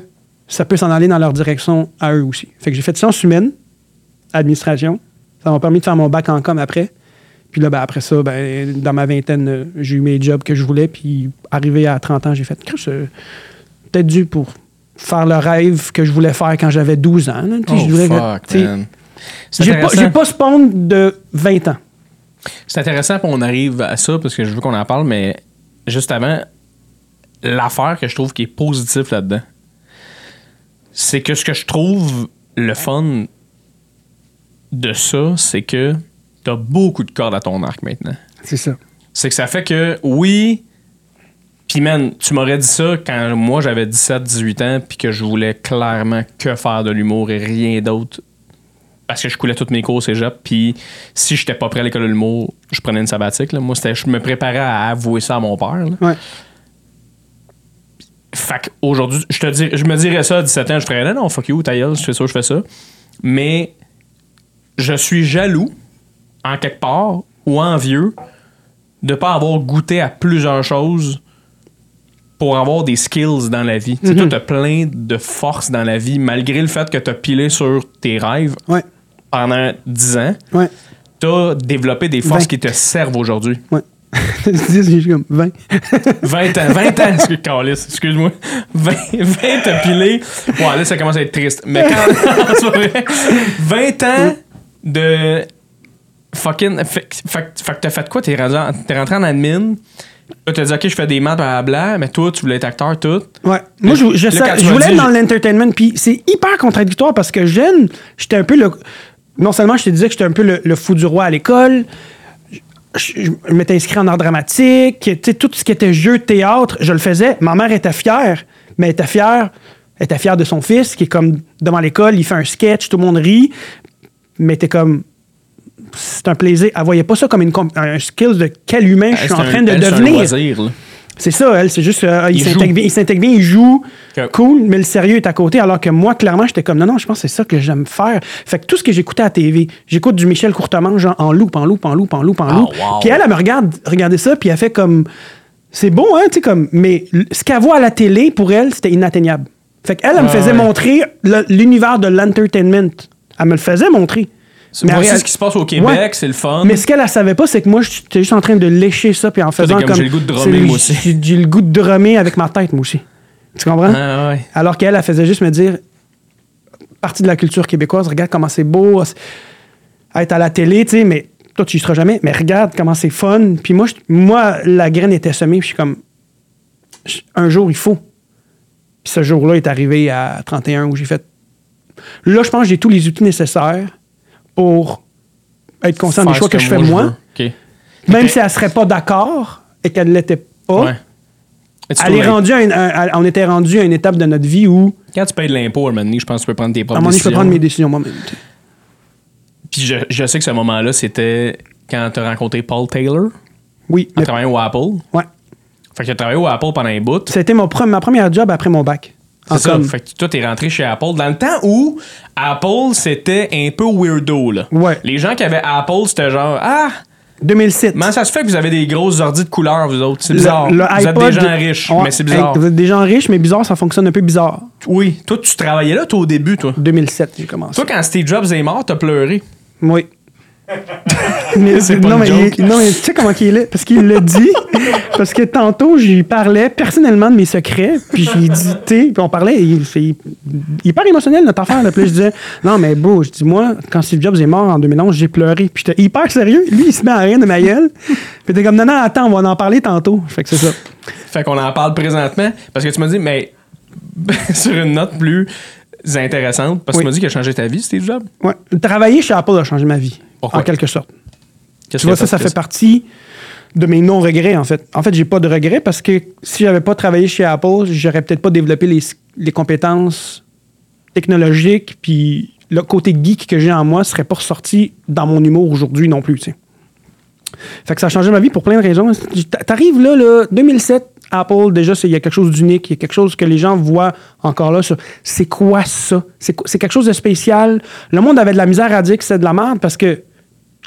ça peut s'en aller dans leur direction à eux aussi. Fait que j'ai fait sciences humaines, administration. Ça m'a permis de faire mon bac en com après. Puis là, ben, après ça, ben, dans ma vingtaine, j'ai eu mes jobs que je voulais. Puis arrivé à 30 ans, j'ai fait, euh, peut-être dû pour faire le rêve que je voulais faire quand j'avais 12 ans. là. Oh, je voulais que- fuck, man. J'ai pas, pas spawn de 20 ans. C'est intéressant qu'on arrive à ça parce que je veux qu'on en parle, mais juste avant, l'affaire que je trouve qui est positive là-dedans, c'est que ce que je trouve le fun de ça, c'est que t'as beaucoup de cordes à ton arc maintenant. C'est ça. C'est que ça fait que, oui, puis man, tu m'aurais dit ça quand moi j'avais 17-18 ans, puis que je voulais clairement que faire de l'humour et rien d'autre. Parce que je coulais toutes mes cours au cégep, puis si j'étais pas prêt à l'école de l'humour, je prenais une sabbatique. là. Moi, c'était, je me préparais à avouer ça à mon père. là. Ouais. Fait qu'aujourd'hui, je te dis, je me dirais ça à 17 ans, je ferais non, non, fuck you, ta gueule, je fais ça, je fais ça. Mais je suis jaloux, en quelque part, ou envieux, de pas avoir goûté à plusieurs choses pour avoir des skills dans la vie. Tu sais, toi, t'as plein de force dans la vie, malgré le fait que t'as pilé sur tes rêves Ouais. pendant 10 ans, Ouais. t'as développé des forces qui te servent aujourd'hui. Ouais. *laughs* j'ai comme 20. 20 *laughs* ans, 20 ans, excuse-moi. 20, 20 à piler. Ouais, là, ça commence à être triste. Mais quand. c'est pas vrai. 20 ans de. Fucking. Fait, fait, fait que t'as fait quoi? T'es rentré, en- t'es rentré en admin. Là, t'as dit, OK, je fais des maths, blablabla, mais toi, tu voulais être acteur, tout. Ouais. Moi, je, je, voulais être dans l'entertainment, puis c'est hyper contradictoire parce que jeune, j'étais un peu le. non seulement je te disais que j'étais un peu le, le fou du roi à l'école, je m'étais inscrit en art dramatique, tu sais, tout ce qui était jeu, théâtre, je le faisais. Ma mère était fière, mais elle était fière, elle était fière de son fils qui est comme devant l'école, il fait un sketch, tout le monde rit, mais t'es comme. C'est un plaisir. Elle voyait pas ça comme une, un skill de quel humain je suis en train un- de elle, c'est un devenir. loisir, là. C'est ça, elle, c'est juste, euh, il Il s'intègre bien, il s'intègre bien, il joue, cool, mais le sérieux est à côté, alors que moi, clairement, j'étais comme, non, non, je pense que c'est ça que j'aime faire. Fait que tout ce que j'écoutais à la TV, j'écoute du Michel Courtemanche, genre, en loop, en loop, en loop, en loop, en Ah, loop. wow. Puis elle, elle me regarde, regarder ça, puis elle fait comme, c'est bon, hein, tu sais, comme, mais ce qu'elle voit à la télé, pour elle, c'était inatteignable. Fait qu'elle, elle me Ouais, faisait ouais. montrer l'univers de l'entertainment. Elle me le faisait montrer. Réal- ce qui se passe au Québec, Ouais. c'est le fun. Mais ce qu'elle, elle savait pas, c'est que moi, j'étais juste en train de lécher ça, puis en faisant comme, comme. j'ai le goût de c'est- drummer, moi aussi. J'ai j'ai le goût de drummer avec ma tête, moi aussi. Tu comprends? Ah, ouais. Alors qu'elle, elle faisait juste me dire, partie de la culture québécoise, regarde comment c'est beau, être à la télé, tu sais, mais toi, tu y seras jamais, mais regarde comment c'est fun. Puis moi, je- moi, la graine était semée, puis je suis comme, je- un jour, il faut. Puis ce jour-là est arrivé à 31 où j'ai fait, là, je pense que j'ai tous les outils nécessaires pour être conscient des Faire choix ce que, je fais moi. Même si elle serait pas d'accord et qu'elle ne l'était pas, Ouais. Elle est rendue à une- à- on était rendu à une étape de notre vie où, Quand tu payes de l'impôt, à un moment donné, je pense que tu peux prendre tes à un moment donné, je peux décisions. prendre mes décisions moi-même. Puis je, je sais que ce moment-là, c'était quand tu as rencontré Paul Taylor? Oui, en mais- travaillant au Apple? ouais. Fait que tu as travaillé au Apple pendant un bout. C'était mon pre- ma première job après mon bac. C'est ça. com. Fait que toi, t'es rentré chez Apple dans le temps où Apple, c'était un peu weirdo, là. Ouais. Les gens qui avaient Apple, c'était genre, ah, 2007. comment ça se fait que vous avez des grosses ordi de couleur, vous autres? C'est Le- bizarre. le vous êtes des gens riches, Ouais, mais c'est bizarre. vous êtes des gens riches, mais bizarre, ça fonctionne un peu bizarre. Oui. Toi, tu travaillais là, toi, au début, toi? 2007, j'ai commencé. Toi, quand Steve Jobs est mort, t'as pleuré. Oui. Mais- non, mais joke. il- non, mais tu sais comment il est? Parce qu'il l'a dit. parce que tantôt, j'y parlais personnellement de mes secrets. Puis j'ai dit, tu puis on parlait. Il, fait- il, il est pas émotionnel, notre affaire. Là. Puis là, je disais, non, mais beau, je dis, moi, quand Steve Jobs est mort en 2011, j'ai pleuré. Puis j'étais hyper sérieux. Lui, il se met à rien de ma gueule. Puis t'es comme, non, non, attends, on va en parler tantôt. Fait que c'est ça. Fait qu'on en parle présentement. Parce que tu m'as dit, mais *laughs* sur une note plus intéressante, parce que Oui. tu m'as dit qu'il a changé ta vie, Steve Jobs? Ouais. Travailler chez Apple a changé ma vie. Pourquoi? En quelque sorte. Tu vois, ça, ça fait partie de mes non-regrets, en fait. En fait, j'ai pas de regrets parce que si j'avais pas travaillé chez Apple, j'aurais peut-être pas développé les, les compétences technologiques, puis le côté geek que j'ai en moi serait pas ressorti dans mon humour aujourd'hui non plus, tu sais. Fait que ça a changé ma vie pour plein de raisons. T'arrives là, là, 2007, Apple, déjà, c'est- il y a quelque chose d'unique, il y a quelque chose que les gens voient encore là c'est quoi ça? C'est c'est quelque chose de spécial? Le monde avait de la misère à dire que c'était de la merde parce que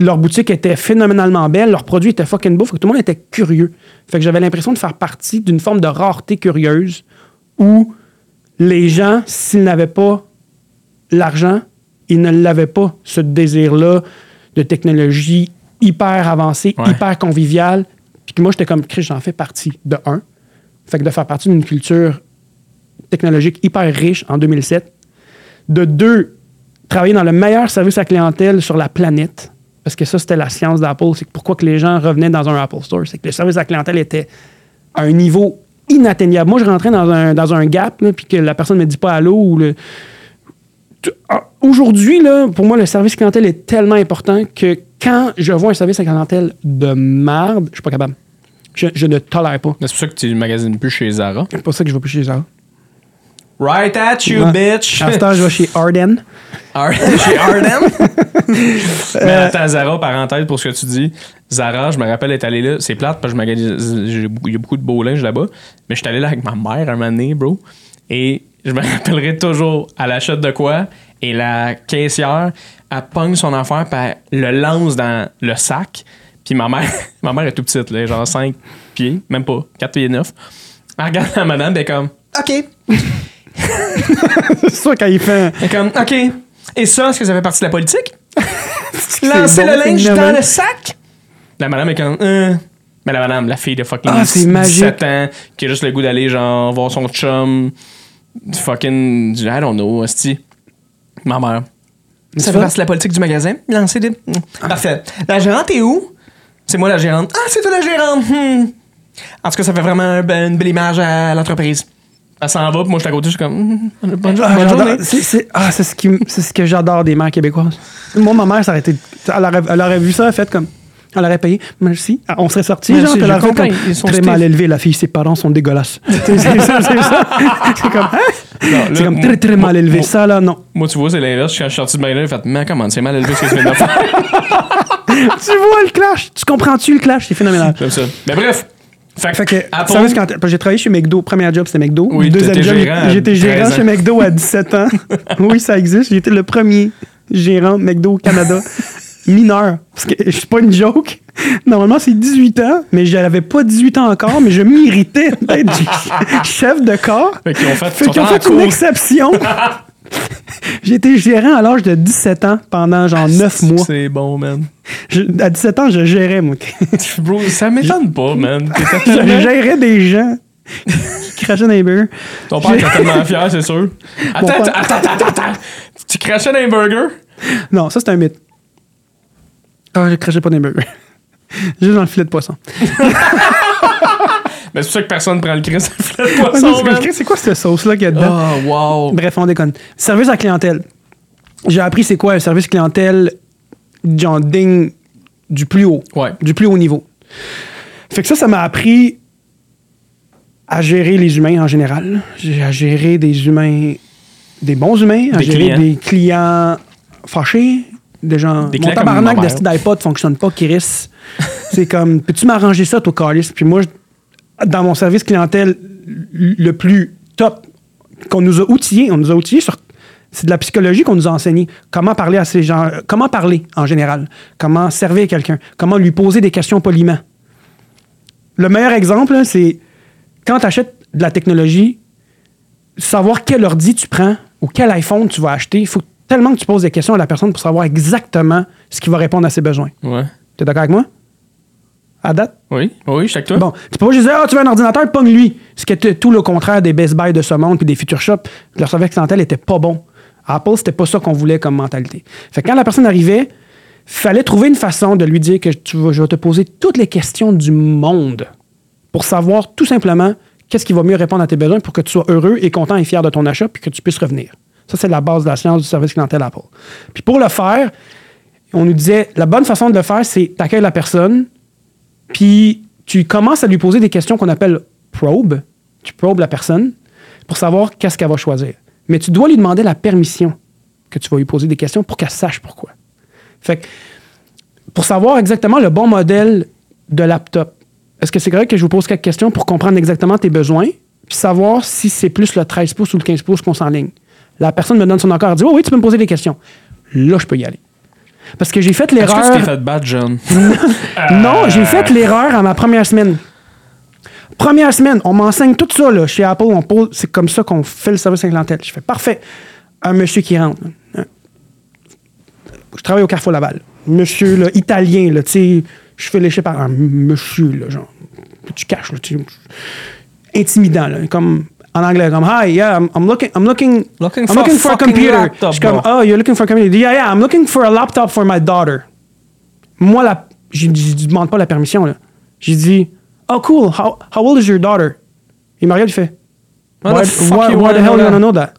leur boutique était phénoménalement belle, leurs produits étaient fucking beaux, fait que tout le monde était curieux. Fait que j'avais l'impression de faire partie d'une forme de rareté curieuse où les gens, s'ils n'avaient pas l'argent, ils ne l'avaient pas, ce désir-là de technologie hyper avancée, Ouais. hyper conviviale. Puis que moi, j'étais comme, Chris, j'en fais partie, de un. Fait que de faire partie d'une culture technologique hyper riche en 2007. De deux, travailler dans le meilleur service à clientèle sur la planète. Parce que ça, c'était la science d'Apple. C'est que pourquoi que les gens revenaient dans un Apple Store. C'est que le service à la clientèle était à un niveau inatteignable. Moi, je rentrais dans un, dans un gap, puis que la personne ne me dit pas allô ou le. Tu- ah, Aujourd'hui, là, pour moi, le service clientèle est tellement important que quand je vois un service à clientèle de merde, je suis pas capable. Je, je ne tolère pas. C'est pour ça que tu magasines plus chez Zara. C'est pour ça que je vais plus chez Zara. Right at you, Ouais. bitch! À ce temps, je vais chez Arden. *laughs* Ar- *laughs* chez Arden? *laughs* Mais attends, Zara, parenthèse pour ce que tu dis. Zara, je me rappelle être allé là. C'est plate parce que je magasine- il y a beaucoup de beau linge là-bas. Mais je suis allé là avec ma mère un moment donné, bro. Et je me rappellerai toujours, elle achète de quoi et la caissière, elle pogne son affaire puis elle le lance dans le sac. Puis ma mère, ma mère est tout petite, là, genre 5 pieds, même pas, 4 pieds 9. Elle regarde la madame, elle est comme, OK. *laughs* C'est sûr quand il fait. Est comme, OK. Et ça, est-ce que ça fait partie de la politique? *laughs* Lancer bon, le linge dans le sac? La madame est comme, euh. Mais la madame, la fille de fucking Ah, c'est magique. 17 ans, qui a juste le goût d'aller, genre, voir son chum, fucking, I don't know, hostie. Ma mère. Ça ça? fait partie de la politique du magasin? Lancer des. Mm. Parfait. La gérante est où? C'est moi la gérante. Ah, c'est toi la gérante. Hmm. En tout cas, ça fait vraiment un be- une belle image à l'entreprise. Elle s'en va, puis moi, je suis à côté, je suis comme, *laughs* bonne, Ah, bonne journée. c'est, ah, ce, qui ce que j'adore des mères québécoises. Moi, ma mère, ça aurait été. Elle aurait, elle aurait vu ça, elle fait comme. Elle aurait payé. Merci. Ah, On serait sortis, Merci, genre, je comprends, comme, ils sont Très mal élevé, la fille, ses parents sont dégueulasses. *laughs* c'est, ça, c'est ça. C'est comme, hein? C'est comme très, très mal élevé. Ça, là, non. Moi, tu vois, c'est l'inverse. Je suis sorti de là, j'ai fait, mais comment, c'est mal élevé ce que tu viens de faire? *laughs* tu vois le clash? Tu comprends-tu le clash? C'est phénoménal. J'aime ça. Mais bref. Fait, Fait que, Apple, j'ai travaillé chez McDo. Premier job, c'était McDo. Oui, Deuxième job, j'étais 13 gérant chez McDo à 17 ans. *laughs* oui, ça existe. J'étais le premier gérant McDo au Canada mineur. Parce que je suis pas une joke. Normalement, c'est 18 ans, mais j'avais pas 18 ans encore, mais je méritais d'être *laughs* chef de corps. Fait qu'ils ont fait, Fait ils qu'ils ont sont en fait une cours. exception. *laughs* *laughs* J'ai été gérant à l'âge de 17 ans pendant genre 9 mois. C'est bon, man. Je- à 17 ans, je gérais, moi. *laughs* Bro, ça m'étonne pas, man. *laughs* Je gérais des gens qui crachaient dans les burgers. Ton père était tellement fier, c'est sûr. Attends, père- attends, attends, attends, attends. Tu crachais dans un burger? Non, ça, c'est un mythe. Ah, je crachais pas des burgers. Juste dans le filet de poisson. Mais c'est pour ça que personne prend le Chris filet de poisson, c'est man. comme, C'est quoi cette sauce-là qu'il y a dedans? Oh, wow. Bref, on déconne. Service à clientèle. J'ai appris c'est quoi un service clientèle genre digne du plus haut. Ouais. Du plus haut niveau. Fait que ça, ça m'a appris à gérer les humains en général. J'ai- À gérer des humains, des bons humains, à Des gérer clients. des clients fâchés, des gens. Des mon tabarnak d'iPod fonctionne pas, Kiris. c'est comme, peux-tu m'arranger ça, toi, Carlis? Puis moi, je- dans mon service clientèle le plus top, qu'on nous a outillés, on nous a outillés sur. C'est de la psychologie qu'on nous a enseigné. Comment parler à ces gens. Comment parler en général? Comment servir quelqu'un? Comment lui poser des questions poliment? Le meilleur exemple, c'est quand tu achètes de la technologie, savoir quel ordi tu prends ou quel iPhone tu vas acheter, il faut tellement que tu poses des questions à la personne pour savoir exactement ce qui va répondre à ses besoins. Ouais. Tu es d'accord avec moi? À date? Oui, oui, je suis avec toi. Bon, tu peux pas juste dire, ah, tu veux un ordinateur, pogne lui. Ce qui était tout le contraire des Best Buy de ce monde puis des Future Shop. Leur service clientèle était pas bon. Apple, c'était pas ça qu'on voulait comme mentalité. Fait que quand la personne arrivait, fallait trouver une façon de lui dire que tu vas, je vais te poser toutes les questions du monde pour savoir tout simplement qu'est-ce qui va mieux répondre à tes besoins pour que tu sois heureux et content et fier de ton achat puis que tu puisses revenir. Ça, c'est la base de la science du service clientèle Apple. Puis pour le faire, on nous disait, la bonne façon de le faire, c'est t'accueilles la personne, puis tu commences à lui poser des questions qu'on appelle probe. Tu probes la personne pour savoir qu'est-ce qu'elle va choisir. Mais tu dois lui demander la permission que tu vas lui poser des questions pour qu'elle sache pourquoi. Fait que, pour savoir exactement le bon modèle de laptop, est-ce que c'est correct que je vous pose quelques questions pour comprendre exactement tes besoins, puis savoir si c'est plus le 13 pouces ou le 15 pouces qu'on s'enligne? La personne me donne son accord, elle dit Oh oui, tu peux me poser des questions. Là, je peux y aller. Parce que j'ai fait Est-ce l'erreur. que tu t'es fait battre, John? *laughs* Non, j'ai fait l'erreur à ma première semaine. Première semaine, on m'enseigne tout ça là, chez Apple. On pose, c'est comme ça qu'on fait le service à clientèle. Je fais parfait. Un monsieur qui rentre. Je travaille au Carrefour Laval. Monsieur là, italien, là, tu sais, je fais lécher par un monsieur, là, genre. Tu caches, là, tu sais. Intimidant, là, comme en anglais, comme Hi, yeah, I'm, I'm looking, I'm looking, Looking I'm for a looking for a fucking computer. laptop, je suis comme, oh, you're looking for a computer. Yeah, yeah, I'm looking for a laptop for my daughter. Moi, la, je ne demande pas la permission. là. J'ai dit, oh cool, how, how old is your daughter? Il m'a regardé, il fait, Why why, the why- why hell know you that? wanna know that?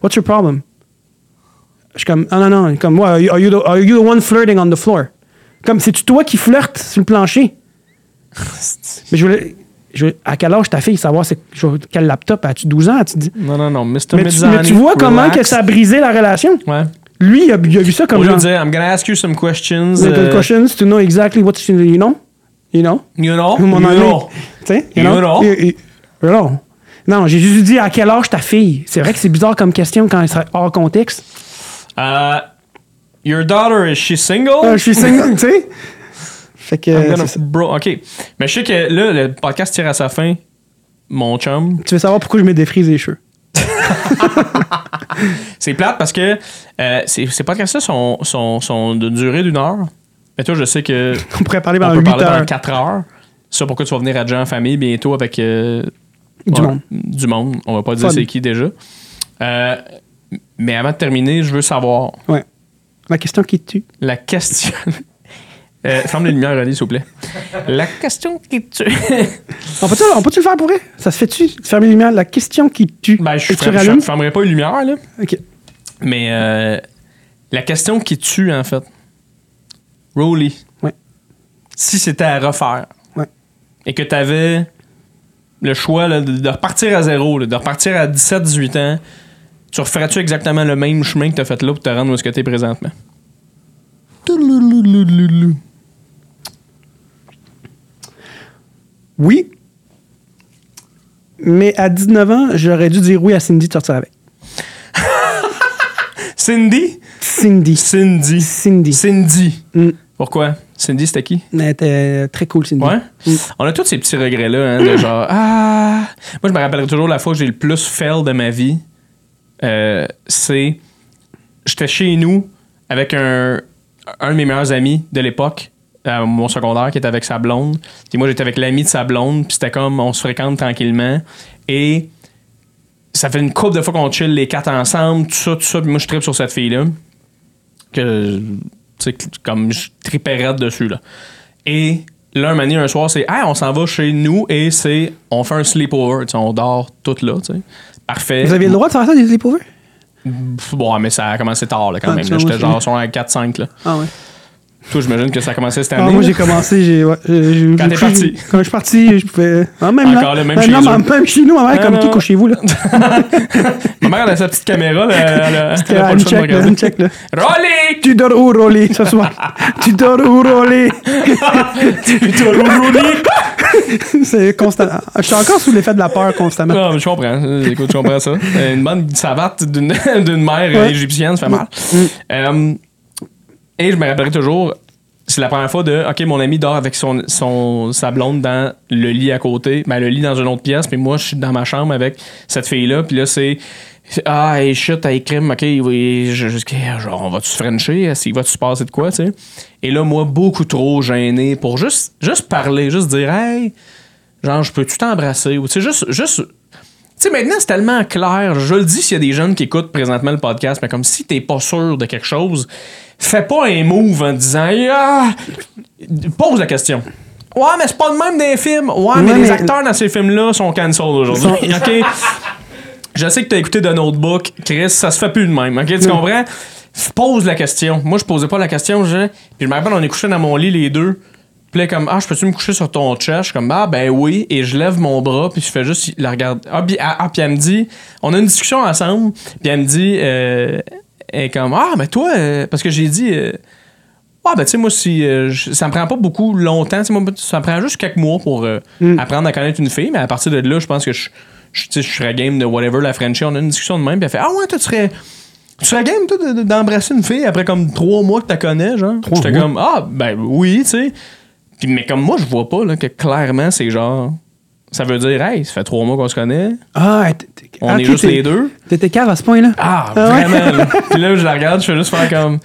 What's your problem? Je suis comme, ah non, non, comme, are you, are you the, are you the one flirting on the floor? Comme, c'est-tu toi qui flirtes sur le plancher? *laughs* Mais je voulais, je à quel âge ta fille savoir quel laptop? As-tu 12 ans? As-tu dit? Non, non, non, Mr. Mais tu, mais tu vois comment relax. que ça a brisé la relation? Ouais. Lui, il a, il a vu ça Au comme lieu de genre, dire, I'm gonna ask you some questions. Little euh, questions to know exactly what you, you know? You know? You know? Mon you know. Tu sais? You know? You- you- you know. Non, j'ai juste dit à quel âge ta fille? C'est vrai que c'est bizarre comme question quand elle serait hors contexte. Uh, your daughter, is she single? Je suis single, *laughs* tu sais? Fait que. C'est ça. bro, ok. Mais je sais que là, le podcast tire à sa fin. Mon chum. Tu veux savoir pourquoi je me défrise les cheveux? *laughs* C'est plate parce que euh, ces, ces podcasts-là sont, sont, sont de durée d'une heure. Mais toi, je sais que *laughs* On pourrait parler pendant peut 8 parler pendant heures. 4 heures. Ça, pourquoi tu vas venir à Jean en famille bientôt avec euh, Du ouais, monde. Du monde. On va pas dire c'est qui déjà. Euh, mais avant de terminer, je veux savoir Ouais. La question qui tue. la question. Euh, ferme les lumières, René, s'il vous plaît. La question qui tue. *laughs* On peut-tu on peut-tu le faire pour vrai? Ça se fait-tu? Fermer les lumières, la question qui tue. Ben, je rallumes? fermerai pas les lumières, là. Ok. Mais euh, la question qui tue, en fait. Rolly. Ouais. Si c'était à refaire. Ouais. Et que tu avais le choix là, de, de repartir à zéro, là, de repartir à 17-18 ans, tu referais-tu exactement le même chemin que tu as fait là pour te rendre où est-ce que tu es présentement? Oui. Mais à 19 ans, j'aurais dû dire oui à Cindy de sortir avec. *laughs* Cindy? Cindy. Cindy. Cindy. Cindy. Mm. Pourquoi? Cindy, c'était qui? Elle était très cool, Cindy. Ouais? Mm. On a tous ces petits regrets-là, hein, de genre, ah. Moi, je me rappellerai toujours la fois que j'ai le plus fail de ma vie. Euh, c'est. J'étais chez nous avec un, un de mes meilleurs amis de l'époque, à mon secondaire, qui était avec sa blonde. Puis moi, j'étais avec l'ami de sa blonde, puis c'était comme, on se fréquente tranquillement. Et ça fait une couple de fois qu'on chill les quatre ensemble, tout ça, tout ça. Puis moi, je tripe sur cette fille-là. Que, tu sais, comme je tripais raide dessus, là. Et là, un matin, un soir, c'est Hey, on s'en va chez nous et c'est on fait un sleepover. On dort tout là. tu sais. Parfait. Vous aviez le droit de faire ça, des sleepovers? Bon, mais ça a commencé tard là, quand Ah, même. J'étais genre sur un 4-5. Là. Ah ouais. Toi, j'imagine que ça a commencé cette Ah, année. moi, là. j'ai commencé, j'ai. Ouais, j'ai- Quand t'es parti. Quand je suis parti, je pouvais. Ah, même Encore là. même Ah, chez non, même chez nous, ma mère, Ah, comme non. qui couchez-vous, là? *laughs* Ma mère, elle a sa petite caméra. Là, elle a, elle a pas le de check, là, check, là. Rolly! Tu dors où, Rolly, ce soir? tu dors où, Rolly? *laughs* C'est constant. Je suis encore sous l'effet de la peur constamment. Non, mais je comprends. Écoute, je comprends ça. Une bonne savate d'une *laughs* d'une mère Ouais. égyptienne, ça fait mal. Euh, et je me rappellerai toujours, c'est la première fois de, OK, mon ami dort avec son, son, sa blonde dans le lit à côté, ben, le lit dans une autre pièce, puis moi, je suis dans ma chambre avec cette fille-là, puis là, c'est. Ah, hey, shit, hey, crime, ok, oui, je, je- genre, on va-tu frencher? Il va-tu se passer de quoi, tu sais? Et là, moi, beaucoup trop gêné pour juste, juste parler, juste dire, hey, genre, je peux-tu t'embrasser? Ou, tu sais, juste, juste sais, maintenant, c'est tellement clair. Je le dis s'il y a des jeunes qui écoutent présentement le podcast, mais comme si t'es pas sûr de quelque chose, fais pas un move en disant ah! Pose la question. Ouais, mais c'est pas le même des films. Ouais, mais les acteurs dans ces films-là sont cancel aujourd'hui. *laughs* OK? Je sais que t'as écouté The Notebook. Chris, ça se fait plus de même. OK? Tu Non. comprends? Pose la question. Moi, je posais pas la question. Je... Puis je me rappelle, on est couché dans mon lit, les deux. Puis là, comme, ah, je peux-tu me coucher sur ton chest? Je suis comme, ah, ben oui. Et je lève mon bras, puis je fais juste la regarder. Ah, puis, ah, ah, puis elle me dit, on a une discussion ensemble, puis elle me dit, euh, elle est comme, ah, mais toi, euh, parce que j'ai dit, euh, ah, ben, tu sais, moi, si, je- ça me prend pas beaucoup longtemps. Tu sais, moi, ça me prend juste quelques mois pour euh, Mm. apprendre à connaître une fille, mais à partir de là, je pense que je, je, serais game de whatever, la Frenchie. On a une discussion de même, puis elle fait, ah, ouais, toi, tu serais. Tu serais game, toi, de- de- d'embrasser une fille après comme trois mois que tu connais, genre? Trois J'étais comme, ah, ben oui, tu sais. Puis, mais comme moi, je vois pas là, que clairement, c'est genre. Ça veut dire, hey, ça fait trois mois qu'on se connaît, Ah, t- t- on ah, est juste les deux. T'étais cave à ce point-là? Ah, Ah ouais? vraiment. là. *laughs* Puis là, je la regarde, je fais juste faire comme.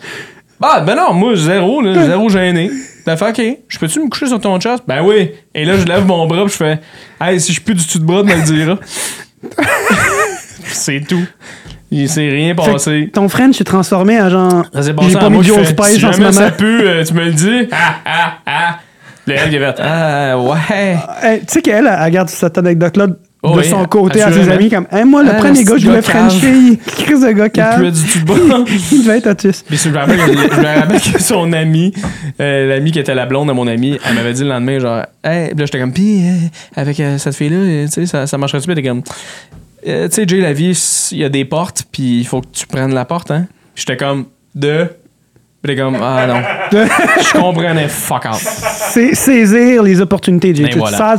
Ah, ben non, moi, zéro, là, zéro gêné. T'as fait, OK, je peux-tu me coucher sur ton chest? Ben oui. Et là, je lève mon bras, puis je fais, hey, si je pue du dessus de bras, tu me le diras. *laughs* c'est tout. Il s'est rien Fait passé. Ton friend s'est transformé en genre. Ça s'est J'ai pas en mis moi du Spice si en ce jamais ça pue, euh, tu me le dis. Ah, ah, ah. Là, il ah, ouais. Hey, tu sais qu'elle, elle, elle garde cette anecdote-là de Oh oui, son côté à ses amis, comme, hey, moi, le Ah, premier gars, je voulais. Frencher, crise de gars Il. *laughs* Il devait être autiste. Puis je me rappelle, que- je me rappelle que son ami, euh, l'ami qui était la blonde de mon ami, elle m'avait dit le lendemain, genre, hey, Puis là, j'étais comme, pis, euh, avec euh, cette fille-là, euh, tu sais, ça, ça marcherait-tu? Était comme, Euh, tu sais, Jay, la vie, il y a des portes, puis il faut que tu prennes la porte, hein? J'étais comme, de. Puis comme, ah non. *laughs* Je comprenais fuck out. C'est saisir les opportunités, Jay. Ben Tu voilà.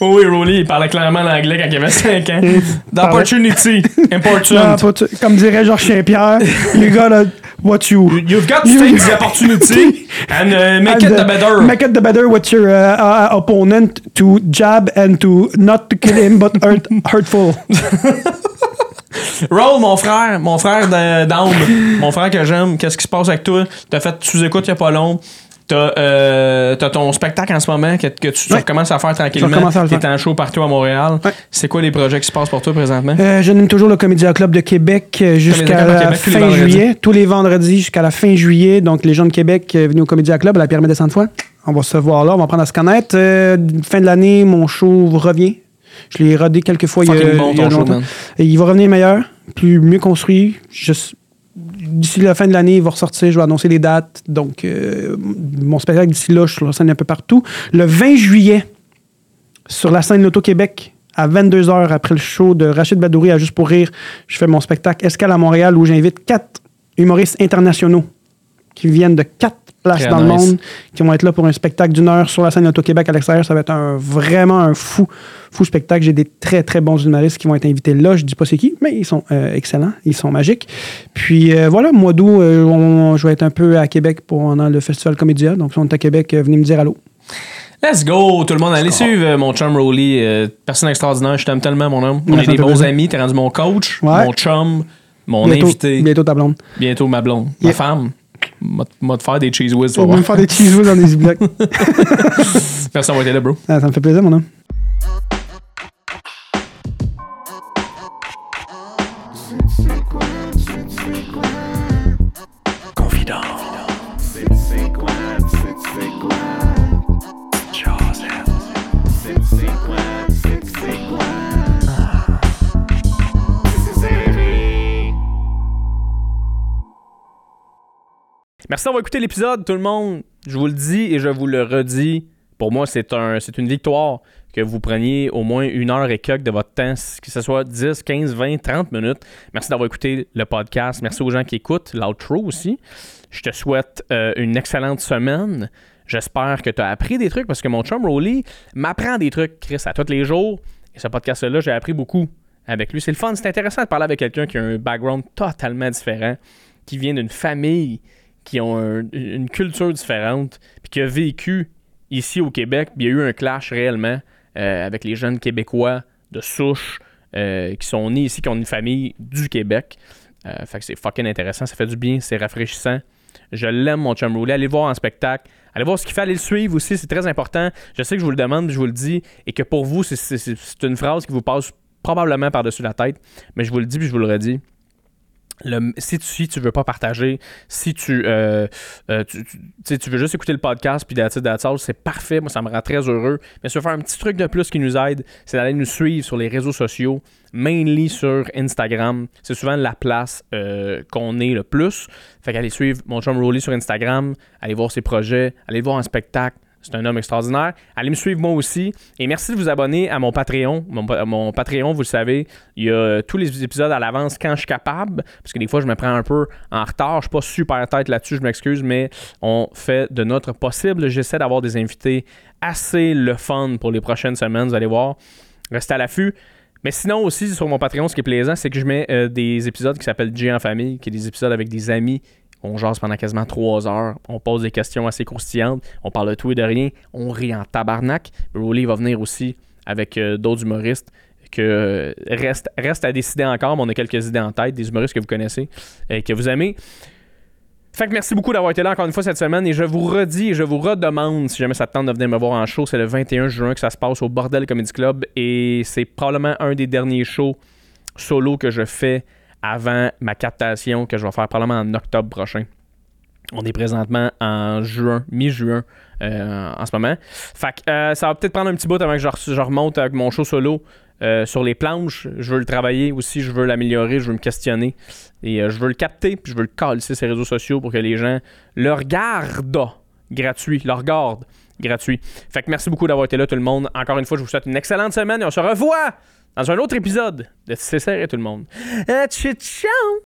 Oh *laughs* oui, Rolly, il parlait clairement l'anglais quand il avait 5 ans. D'opportunity. Important. comme dirait Georges Saint-Pierre, *laughs* you gotta what you. You've got to take the opportunity and uh, make it the uh, better. Make it the better with your uh, uh, opponent to jab and to not to kill him but hurt, hurtful. Roll, mon frère, mon frère de- d'âme, mon frère que j'aime, qu'est-ce qui se passe avec toi? T'as fait sous-écoute il y a pas long. T'as euh, ton spectacle en ce moment que, que tu, Ouais. recommences à faire tranquillement. T'es en show partout à Montréal. Ouais. C'est quoi les projets qui se passent pour toi présentement? Euh, J'anime toujours le Comédia Club de Québec euh, jusqu'à de la Québec, fin juillet. Tous les vendredis jusqu'à la fin juillet. Donc, les gens de Québec, euh, venez au Comédia Club à la Pyramide des Sainte-Foy. On va se voir là, on va apprendre à se connaître. Euh, fin de l'année, mon show revient. Je l'ai rodé quelques fois il y a, bon il y a ton show, longtemps. Et il va revenir meilleur, plus mieux construit. D'ici la fin de l'année, il va ressortir. Je vais annoncer les dates. Donc, euh, mon spectacle d'ici là, je suis sur la scène un peu partout. Le 20 juillet, sur la scène Loto-Québec, à 22h, après le show de Rachid Badouri à Juste pour rire, je fais mon spectacle Escale à Montréal où j'invite quatre humoristes internationaux qui viennent de quatre places dans le monde, qui vont être là pour un spectacle d'une heure sur la scène Loto-Québec à l'extérieur. Ça va être un, vraiment un fou, fou spectacle. J'ai des très, très bons humoristes qui vont être invités là. Je dis pas c'est qui, mais ils sont euh, excellents. Ils sont magiques. Puis euh, voilà, mois d'août, euh, on- je vais être un peu à Québec pendant le Festival Comédia. Donc, si on est à Québec, euh, venez me dire allô. Let's go, tout le monde. Allez suivre mon chum Rolly. euh, personne extraordinaire. Je t'aime tellement, mon homme. On Ouais, est des bons amis. T'es rendu mon coach, Ouais. mon chum, mon bientôt, invité. Bientôt ta blonde. Bientôt ma blonde. Ma Yeah. femme. M'a te faire des cheese whiz, On va me faire des cheese whiz dans des ziplocs. *laughs* Merci d'avoir été là, bro. Ah, ça me fait plaisir, mon homme. Merci d'avoir écouté l'épisode, tout le monde. Je vous le dis et je vous le redis. Pour moi, c'est un, une victoire que vous preniez au moins une heure et quelques de votre temps, que ce soit 10, 15, 20, 30 minutes. Merci d'avoir écouté le podcast. Merci aux gens qui écoutent, l'outro aussi. Je te souhaite euh, une excellente semaine. J'espère que tu as appris des trucs parce que mon chum Rolly m'apprend des trucs, Chris, à tous les jours. Et ce podcast-là, j'ai appris beaucoup avec lui. C'est le fun, c'est intéressant de parler avec quelqu'un qui a un background totalement différent, qui vient d'une famille qui ont un- une culture différente, puis qui a vécu ici au Québec. puis Il y a eu un clash réellement euh, avec les jeunes Québécois de souche euh, qui sont nés ici, qui ont une famille du Québec. Euh, fait que c'est fucking intéressant, ça fait du bien, c'est rafraîchissant. Je l'aime, mon chum Roulé. Allez le voir en spectacle. Allez voir ce qu'il fait, allez le suivre aussi, c'est très important. Je sais que je vous le demande, je vous le dis, et que pour vous, c'est une phrase qui vous passe probablement par-dessus la tête, mais je vous le dis puis je vous le redis. Si, tu, si tu veux pas partager, si tu, euh, euh, tu, veux juste écouter le podcast puis that's that's c'est parfait. Moi, ça me rend très heureux. Mais si tu veux faire un petit truc de plus qui nous aide, c'est d'aller nous suivre sur les réseaux sociaux, mainly sur Instagram. C'est souvent la place euh, qu'on est le plus. Fait qu'allez suivre mon chum Rolly sur Instagram, allez voir ses projets, allez le voir en spectacle. C'est un homme extraordinaire. Allez me suivre moi aussi. Et merci de vous abonner à mon Patreon. Mon, pa- mon Patreon, vous le savez, il y a euh, tous les épisodes à l'avance quand je suis capable. Parce que des fois, je me prends un peu en retard. Je suis pas super tête là-dessus, je m'excuse, mais on fait de notre possible. J'essaie d'avoir des invités assez le fun pour les prochaines semaines. Vous allez voir. Restez à l'affût. Mais sinon aussi, sur mon Patreon, ce qui est plaisant, c'est que je mets euh, des épisodes qui s'appellent J en famille, qui est des épisodes avec des amis. On jase pendant quasiment trois heures. On pose des questions assez croustillantes. On parle de tout et de rien. On rit en tabarnak. Rolly va venir aussi avec euh, d'autres humoristes que euh, reste, reste à décider encore, mais on a quelques idées en tête, des humoristes que vous connaissez et que vous aimez. Fait que merci beaucoup d'avoir été là encore une fois cette semaine et je vous redis et je vous redemande si jamais ça te tente de venir me voir en show, c'est le 21 juin que ça se passe au Bordel Comedy Club et c'est probablement un des derniers shows solo que je fais avant ma captation que je vais faire probablement en octobre prochain. On est présentement en juin, mi-juin euh, en ce moment. Fait que euh, ça va peut-être prendre un petit bout avant que je, re- je remonte avec mon show solo euh, sur les planches. Je veux le travailler aussi, je veux l'améliorer, je veux me questionner. Et je veux le capter, puis je veux le calisser sur les réseaux sociaux pour que les gens le regardent gratuit, le regardent gratuit. Fait que merci beaucoup d'avoir été là tout le monde. Encore une fois, je vous souhaite une excellente semaine et on se revoit dans un autre épisode de C'est serré tout le monde. Euh, ciao!